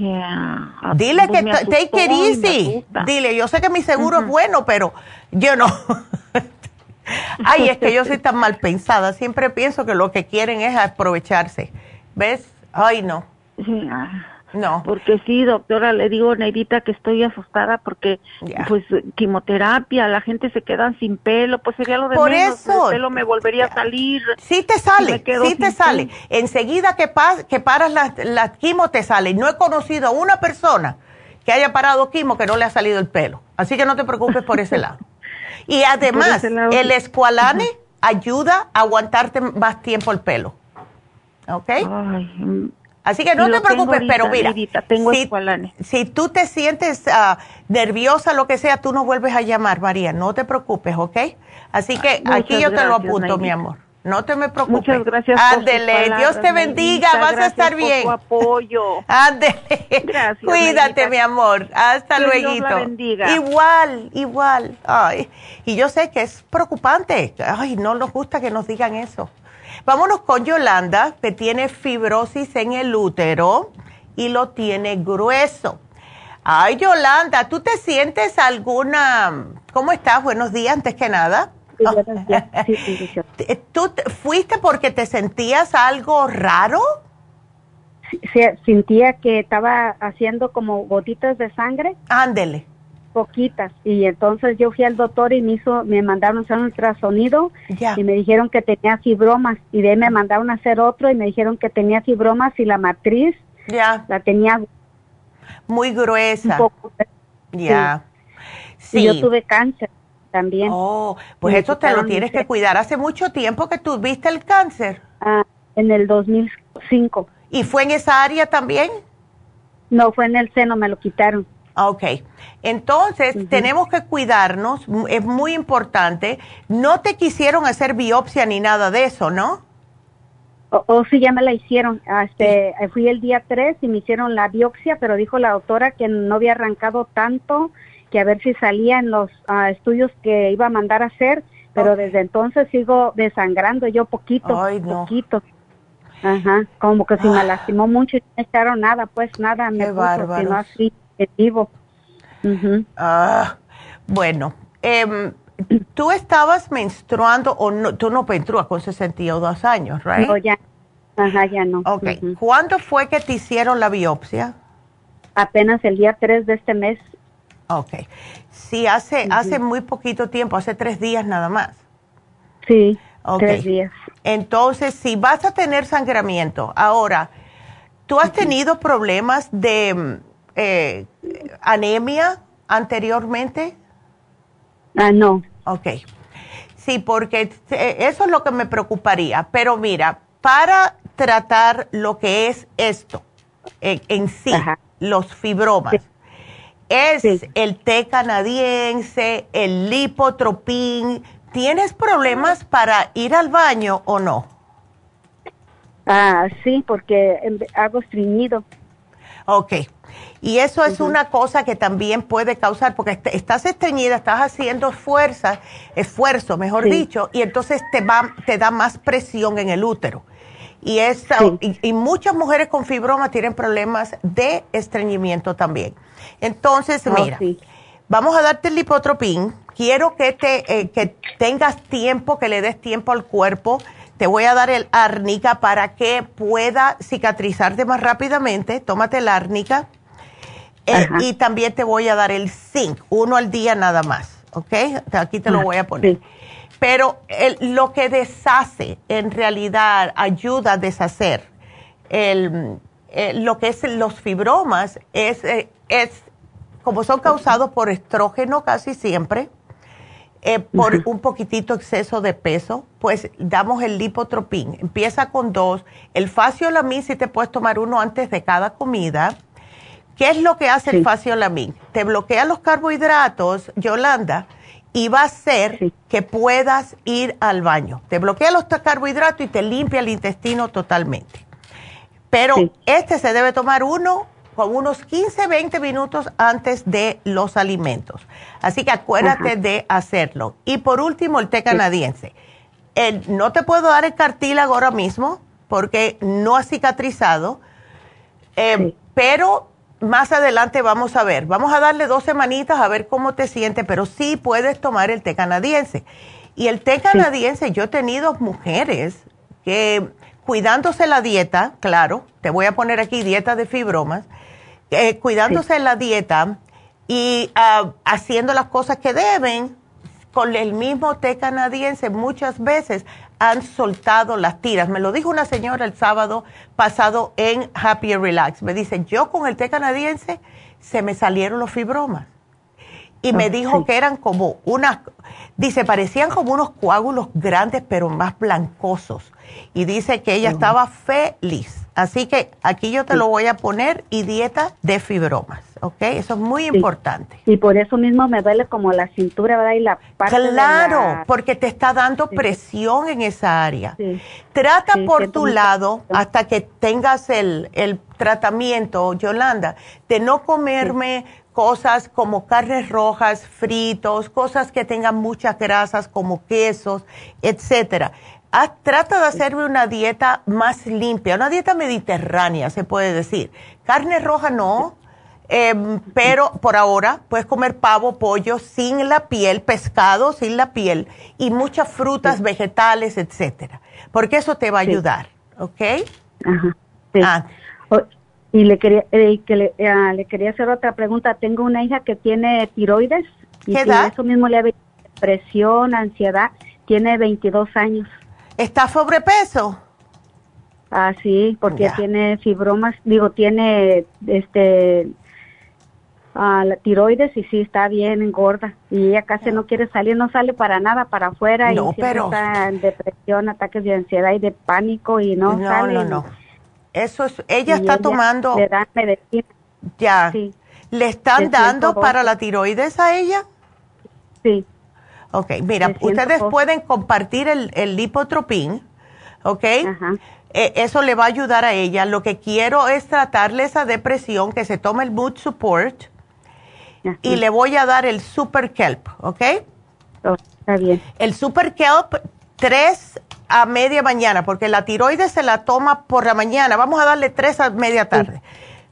No. Dile que take it easy. Dile, yo sé que mi seguro es bueno, pero yo no. Ay, es que yo soy tan mal pensada. Siempre pienso que lo que quieren es aprovecharse. ¿Ves? Ay, no. Ah. No. Porque sí, doctora, le digo, Neidita, que estoy asustada porque, pues, quimioterapia, la gente se queda sin pelo, pues sería lo de Por menos, eso. El pelo me volvería a salir. Sí te sale, sí te sale. Enseguida que, que paras la, la quimo te sale. No he conocido a una persona que haya parado quimo que no le ha salido el pelo. Así que no te preocupes por ese lado. Y además, el escualane ayuda a aguantarte más tiempo el pelo. ¿Ok? Ay, Así que no te preocupes, pero mira, si, tú te sientes uh, nerviosa, lo que sea, tú no vuelves a llamar, María, no te preocupes, ¿ok? Así que aquí yo te lo apunto, mi amor. No te me preocupes. Muchas gracias. Ándele, Dios te bendiga, vas a estar bien. Por tu apoyo. Ándele. Gracias. Cuídate, mi amor. Hasta luego. Igual, igual. Ay, y yo sé que es preocupante. Ay, no nos gusta que nos digan eso. Vámonos con Yolanda, que tiene fibrosis en el útero y lo tiene grueso. Ay, Yolanda, ¿tú te sientes alguna... ¿Cómo estás? Buenos días, antes que nada. ¿Tú fuiste porque te sentías algo raro? sentía que estaba haciendo como gotitas de sangre. Ándele poquitas. Y entonces yo fui al doctor y me hizo me mandaron a hacer un ultrasonido y me dijeron que tenía fibromas. Y de ahí me mandaron a hacer otro y me dijeron que tenía fibromas y la matriz ya. la tenía muy gruesa. ya. sí. Y yo tuve cáncer también. Oh pues eso te lo tienes que cuidar. Hace mucho tiempo que tuviste el cáncer. Ah, en el 2005 y fue en esa área también no fue en el seno me lo quitaron Ok, entonces tenemos que cuidarnos, es muy importante. No te quisieron hacer biopsia ni nada de eso, ¿no? O, oh, sí, ya me la hicieron. Este, Fui el día 3 y me hicieron la biopsia, pero dijo la doctora que no había arrancado tanto, que a ver si salía en los ah, estudios que iba a mandar a hacer, pero desde entonces sigo desangrando yo poquito, Ay, no. poquito. Ajá, como que si me ah. lastimó mucho y no me echaron nada, pues nada, me puso, sino así vivo. ah, bueno, eh, tú estabas menstruando o no, tú no menstruas con 62 años, ¿right? No, ya. Ajá, ya no. Ok. ¿Cuándo fue que te hicieron la biopsia? apenas el día 3 de este mes. Ok. Sí, hace, hace muy poquito tiempo, hace tres días nada más. Sí, Ok. tres días. Entonces, si vas a tener sangramiento, ahora, ¿tú has tenido problemas de eh, anemia anteriormente? Ah, no. Ok. Sí, porque eh, eso es lo que me preocuparía. Pero mira, para tratar lo que es esto en sí, Ajá. los fibromas, es Sí. el té canadiense, el lipotropín. ¿Tienes problemas para ir al baño o no? Ah, sí, porque em, hago estreñido. Ok. Y eso es una cosa que también puede causar, porque est- estás estreñida, estás haciendo fuerza, esfuerzo, mejor Sí. dicho, y entonces te va, te da más presión en el útero. Y, Sí. y, y muchas mujeres con fibroma tienen problemas de estreñimiento también. Entonces, Oh, mira, sí. vamos a darte el lipotropín. Quiero que, te, eh, que tengas tiempo, que le des tiempo al cuerpo. Te voy a dar el árnica para que pueda cicatrizarte más rápidamente. Tómate el árnica. Eh, y también te voy a dar el zinc, uno al día nada más, ¿ok? Aquí te lo Ah, voy a poner. sí. Pero el- lo que deshace, en realidad, ayuda a deshacer el, eh, lo que es los fibromas, es, eh, es como son causados por estrógeno casi siempre, eh, por un poquitito exceso de peso, pues damos el lipotropín. Empieza con dos. El faciolamin, si te puedes tomar uno antes de cada comida. ¿Qué es lo que hace el Sí. faciolamin? Te bloquea los carbohidratos, Yolanda, y va a hacer Sí. que puedas ir al baño. Te bloquea los carbohidratos y te limpia el intestino totalmente. Pero Sí. este se debe tomar uno con unos 15, 20 minutos antes de los alimentos. Así que acuérdate Ajá. de hacerlo. Y por último, el té canadiense. El- no te puedo dar el cartílago ahora mismo porque no ha cicatrizado, eh, pero más adelante vamos a ver. Vamos a darle dos semanitas a ver cómo te sientes, pero sí puedes tomar el té canadiense. Y el té canadiense, yo he tenido mujeres que cuidándose la dieta, claro, te voy a poner aquí dieta de fibromas, eh, cuidándose la dieta y ah, haciendo las cosas que deben, con el mismo té canadiense muchas veces han soltado las tiras. Me lo dijo una señora el sábado pasado en Happy and Relax. Me dice, yo con el té canadiense se me salieron los fibromas. Y me dijo sí. que eran como unas, dice, parecían como unos coágulos grandes, pero más blancosos. Y dice que ella estaba feliz. Así que aquí yo te lo voy a poner y dieta de fibromas, ¿ok? Eso es muy importante. Y por eso mismo me duele como la cintura, ¿verdad? Y la parte de Claro, la- porque te está dando Sí. presión en esa área. Trata por tu lado, hasta que tengas el, el tratamiento, Yolanda, de no comerme cosas como carnes rojas, fritos, cosas que tengan muchas grasas como quesos, etcétera. Haz- trata de hacerme una dieta más limpia, una dieta mediterránea, se puede decir. Carne roja no, Em, pero por ahora puedes comer pavo, pollo sin la piel, pescado sin la piel y muchas frutas, vegetales, etcétera, porque eso te va a Sí. ayudar, ¿ok? Ajá. Sí. Ah. Y le quería eh, que le, ah, le quería hacer otra pregunta. Tengo una hija que tiene tiroides y ¿Qué edad? eso mismo le ha depresión, ansiedad. Tiene 22 años. ¿Está sobrepeso? Ah, sí, porque Ya. tiene fibromas, digo, tiene este ah, la tiroides y sí está bien engorda y ella casi no quiere salir, no sale para nada para afuera No, y siempre pero- está en depresión, ataques de ansiedad y de pánico y no, no, sale. no, no. Eso es, ella está tomando, le dan medicina, ya, sí, ¿le están dando 112. para la tiroides a ella? sí, Ok, mira, De ustedes 112. pueden compartir el, el lipotropín, ¿ok? Ajá. Eh, eso le va a ayudar a ella. Lo que quiero es tratarle esa depresión, que se tome el mood support ajá. y le voy a dar el super kelp, ¿ok? Oh, está bien, El super kelp, tres a media mañana, porque la tiroides se la toma por la mañana. Vamos a darle tres a media tarde,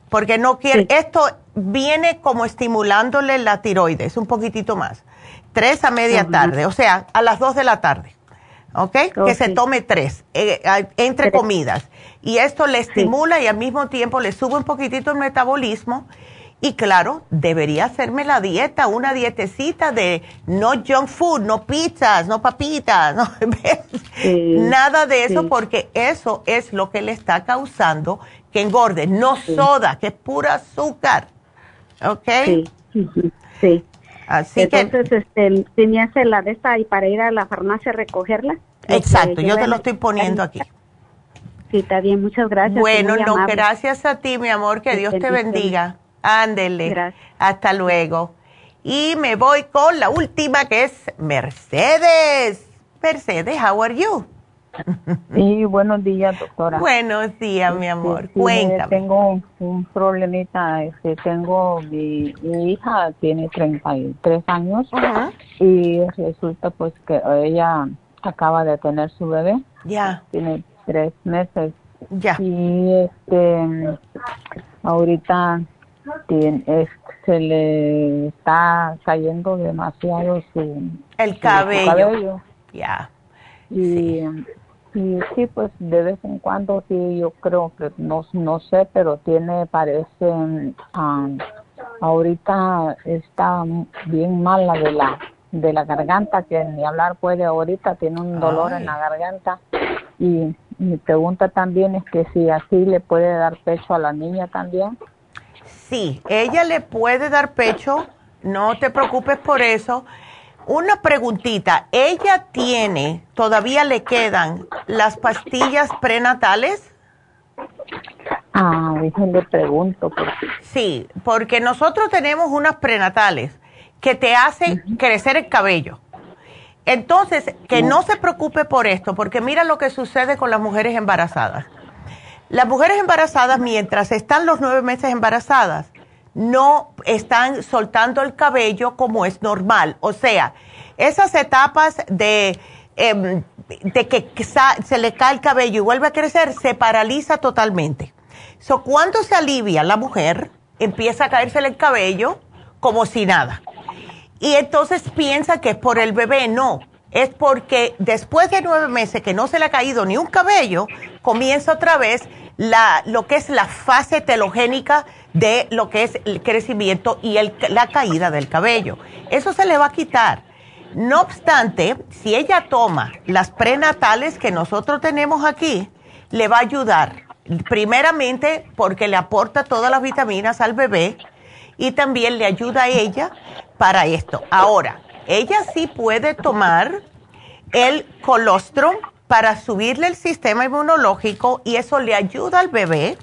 porque no quiere. Sí. Esto viene como estimulándole la tiroides, un poquitito más. Tres a media Ajá. tarde, o sea, a las dos de la tarde. ¿ok? que se tome tres eh, entre comidas. Y esto le estimula y al mismo tiempo le sube un poquitito el metabolismo. Y claro, debería hacerme la dieta, una dietecita de no junk food, no pizzas, no papitas, no, nada de eso, porque eso es lo que le está causando que engorde. No soda, que es pura azúcar. ¿Ok? Sí, sí. Así Entonces, que, este, tenías la de esta y para ir a la farmacia a recogerla. Exacto, yo te lo estoy poniendo aquí. Sí, está bien, muchas gracias. Bueno, no, gracias a ti, mi amor, que Dios te bendiga. Ándele. Hasta luego. Y me voy con la última que es Mercedes. Mercedes, how are you? Sí, buenos días, doctora. Buenos días, mi amor. Cuéntame. Tengo un problemita. Este, tengo mi, hija tiene 33 años y resulta pues que ella acaba de tener su bebé. Ya. Tiene tres meses. Ya. Y este, ahorita se le está cayendo demasiado su el cabello. Ya. Y, sí. Pues de vez en cuando sí, yo creo que no, no sé, pero tiene, parece, um, ahorita está bien mala de la de la garganta, que ni hablar puede ahorita, tiene un dolor en la garganta. Y mi pregunta también es que si así le puede dar pecho a la niña también. Sí, ella le puede dar pecho, no te preocupes por eso. Una preguntita, ¿ella tiene, todavía le quedan las pastillas prenatales? Ah, le pregunto. Sí, porque nosotros tenemos unas prenatales que te hacen crecer el cabello. Entonces, que no se preocupe por esto, porque mira lo que sucede con las mujeres embarazadas. Las mujeres embarazadas, mientras están los nueve meses embarazadas, no están soltando el cabello como es normal. O sea, esas etapas de, em, de que se le cae el cabello y vuelve a crecer, se paraliza totalmente. So, cuando se alivia la mujer, empieza a caerse el cabello como si nada. Y entonces piensa que es por el bebé. No, es porque después de nueve meses que no se le ha caído ni un cabello, comienza otra vez la, lo que es la fase telogénica de lo que es el crecimiento y el, la caída del cabello. Eso se le va a quitar. No obstante, si ella toma las prenatales que nosotros tenemos aquí, le va a ayudar. Primeramente porque le aporta todas las vitaminas al bebé y también le ayuda a ella para esto. Ahora, ella sí puede tomar el colostrum para subirle el sistema inmunológico y eso le ayuda al bebé.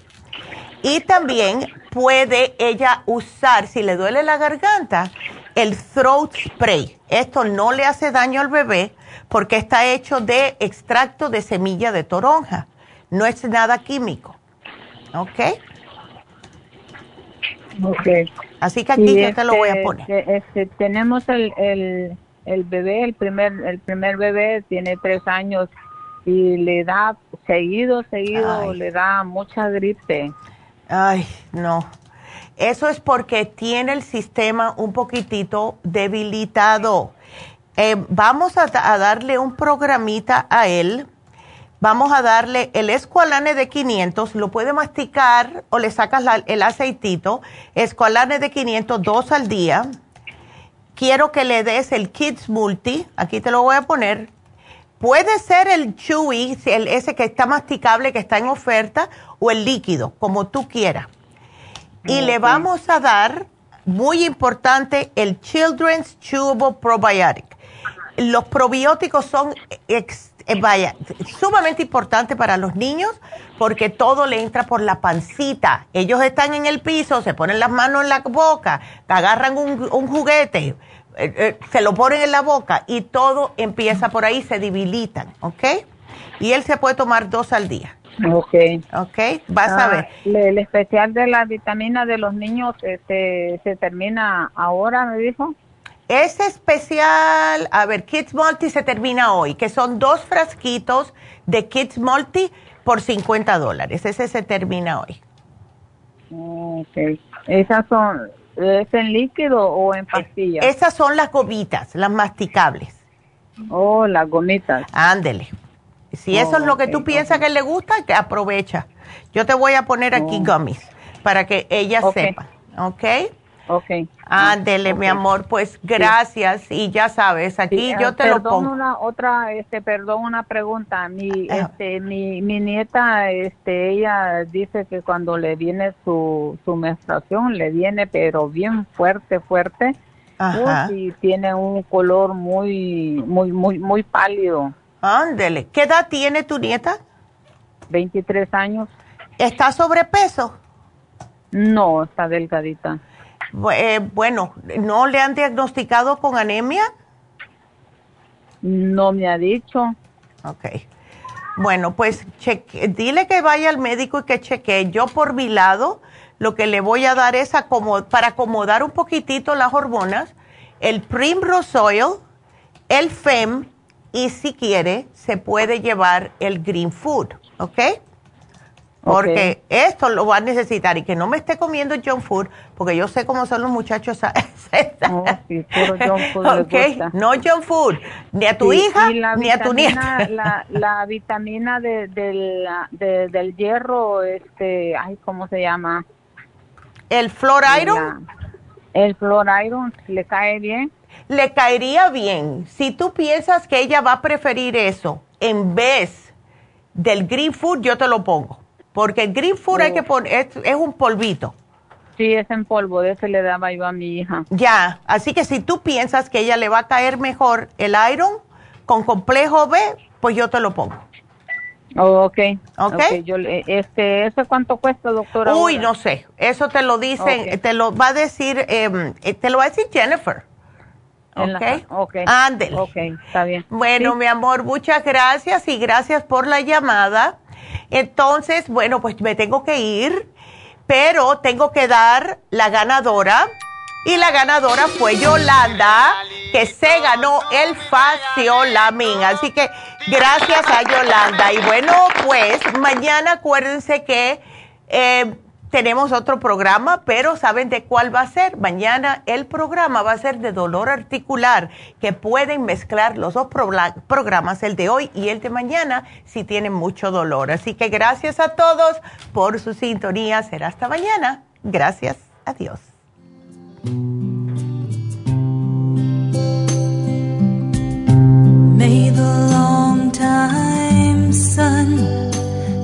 Y también puede ella usar, si le duele la garganta, el throat spray. Esto no le hace daño al bebé porque está hecho de extracto de semilla de toronja. No es nada químico. ¿Ok? Ok. Así que aquí yo te lo voy a este, poner. Este, tenemos el, el, el bebé, el primer, el primer bebé tiene tres años y le da seguido, seguido, le da mucha gripe. Ay, no. Eso es porque tiene el sistema un poquitito debilitado. Eh, vamos a, darle un programita a él. Vamos a darle el escualane de 500, lo puede masticar o le sacas el aceitito. Escualane de 500, dos al día. Quiero que le des el Kids Multi, aquí te lo voy a poner, Puede ser el chewy, el, ese que está masticable, que está en oferta, o el líquido, como tú quieras. Y le vamos a dar, muy importante, el Children's Chewable Probiotic. Los probióticos son eh, vaya, sumamente importantes para los niños porque todo le entra por la pancita. Ellos están en el piso, se ponen las manos en la boca, agarran un, un juguete eh, eh, se lo ponen en la boca y todo empieza por ahí, se debilitan, ¿ok? Y él se puede tomar dos al día. Ok. Ok, vas a ah, ver. El especial de la vitamina de los niños este, se termina ahora, me dijo. Ese especial, a ver, Kids Multi se termina hoy, que son dos frasquitos de Kids Multi por 50 dólares. Ese se termina hoy. Ok. Esas son, ¿Es en líquido o en pastillas? Esas son las gomitas, las masticables. Oh, las gomitas. Ándele. Si eso es lo que tú piensas que le gusta, que aprovecha. Yo te voy a poner aquí gummies para que ella sepa, ¿ok? Ok. Ándele, mi amor, pues gracias y ya sabes, aquí yo te lo pongo. Una, otra, este, perdón, una pregunta. Mi, este, mi, mi nieta, este, ella dice que cuando le viene su, su menstruación, le viene pero bien fuerte, fuerte. Ajá. y tiene un color muy, muy, muy, muy pálido. Ándele. ¿Qué edad tiene tu nieta? 23 años. ¿Está sobrepeso? No, está delgadita. Eh, bueno, ¿no le han diagnosticado con anemia? No me ha dicho. Ok. Bueno, pues dile que vaya al médico y que chequee. Yo por mi lado, lo que le voy a dar es para acomodar un poquitito las hormonas, el Primrose Oil, el FEM y si quiere, se puede llevar el Green Food, ¿ok? Porque esto lo va a necesitar y que no me esté comiendo junk food, porque yo sé cómo son los muchachos. oh, sí, puro junk food okay. No junk food, ni a tu hija ni a tu nieta. La, la vitamina de, del hierro, este, ay, ¿cómo se llama? ¿El Flor Iron? el Flor Iron, ¿le cae bien? Le caería bien. Si tú piensas que ella va a preferir eso en vez del Green Food, yo te lo pongo. Porque el Green Food hay que oh. poner, es, un polvito. Sí, es en polvo, de ese le daba yo a mi hija. Ya, así que si tú piensas que ella le va a caer mejor el iron con complejo B, pues yo te lo pongo. Oh, ok. Ok. yo, este, ¿Eso cuánto cuesta, doctora? Uy, no sé. Eso te lo dicen, te lo va a decir, em, eh, te lo va a decir Jennifer. Ok. ok. Ándele. Ok, está bien. Bueno, mi amor, muchas gracias y gracias por la llamada. Entonces, bueno, pues me tengo que ir, pero tengo que dar la ganadora. Y la ganadora fue Yolanda, que se ganó el Faciolamin. Así que gracias a Yolanda. Y bueno, pues mañana acuérdense que eh, tenemos otro programa, pero ¿saben de cuál va a ser? Mañana el programa va a ser de dolor articular, que pueden mezclar los dos programas, el de hoy y el de mañana, si tienen mucho dolor. Así que gracias a todos por su sintonía. Será hasta mañana. Gracias. Adiós.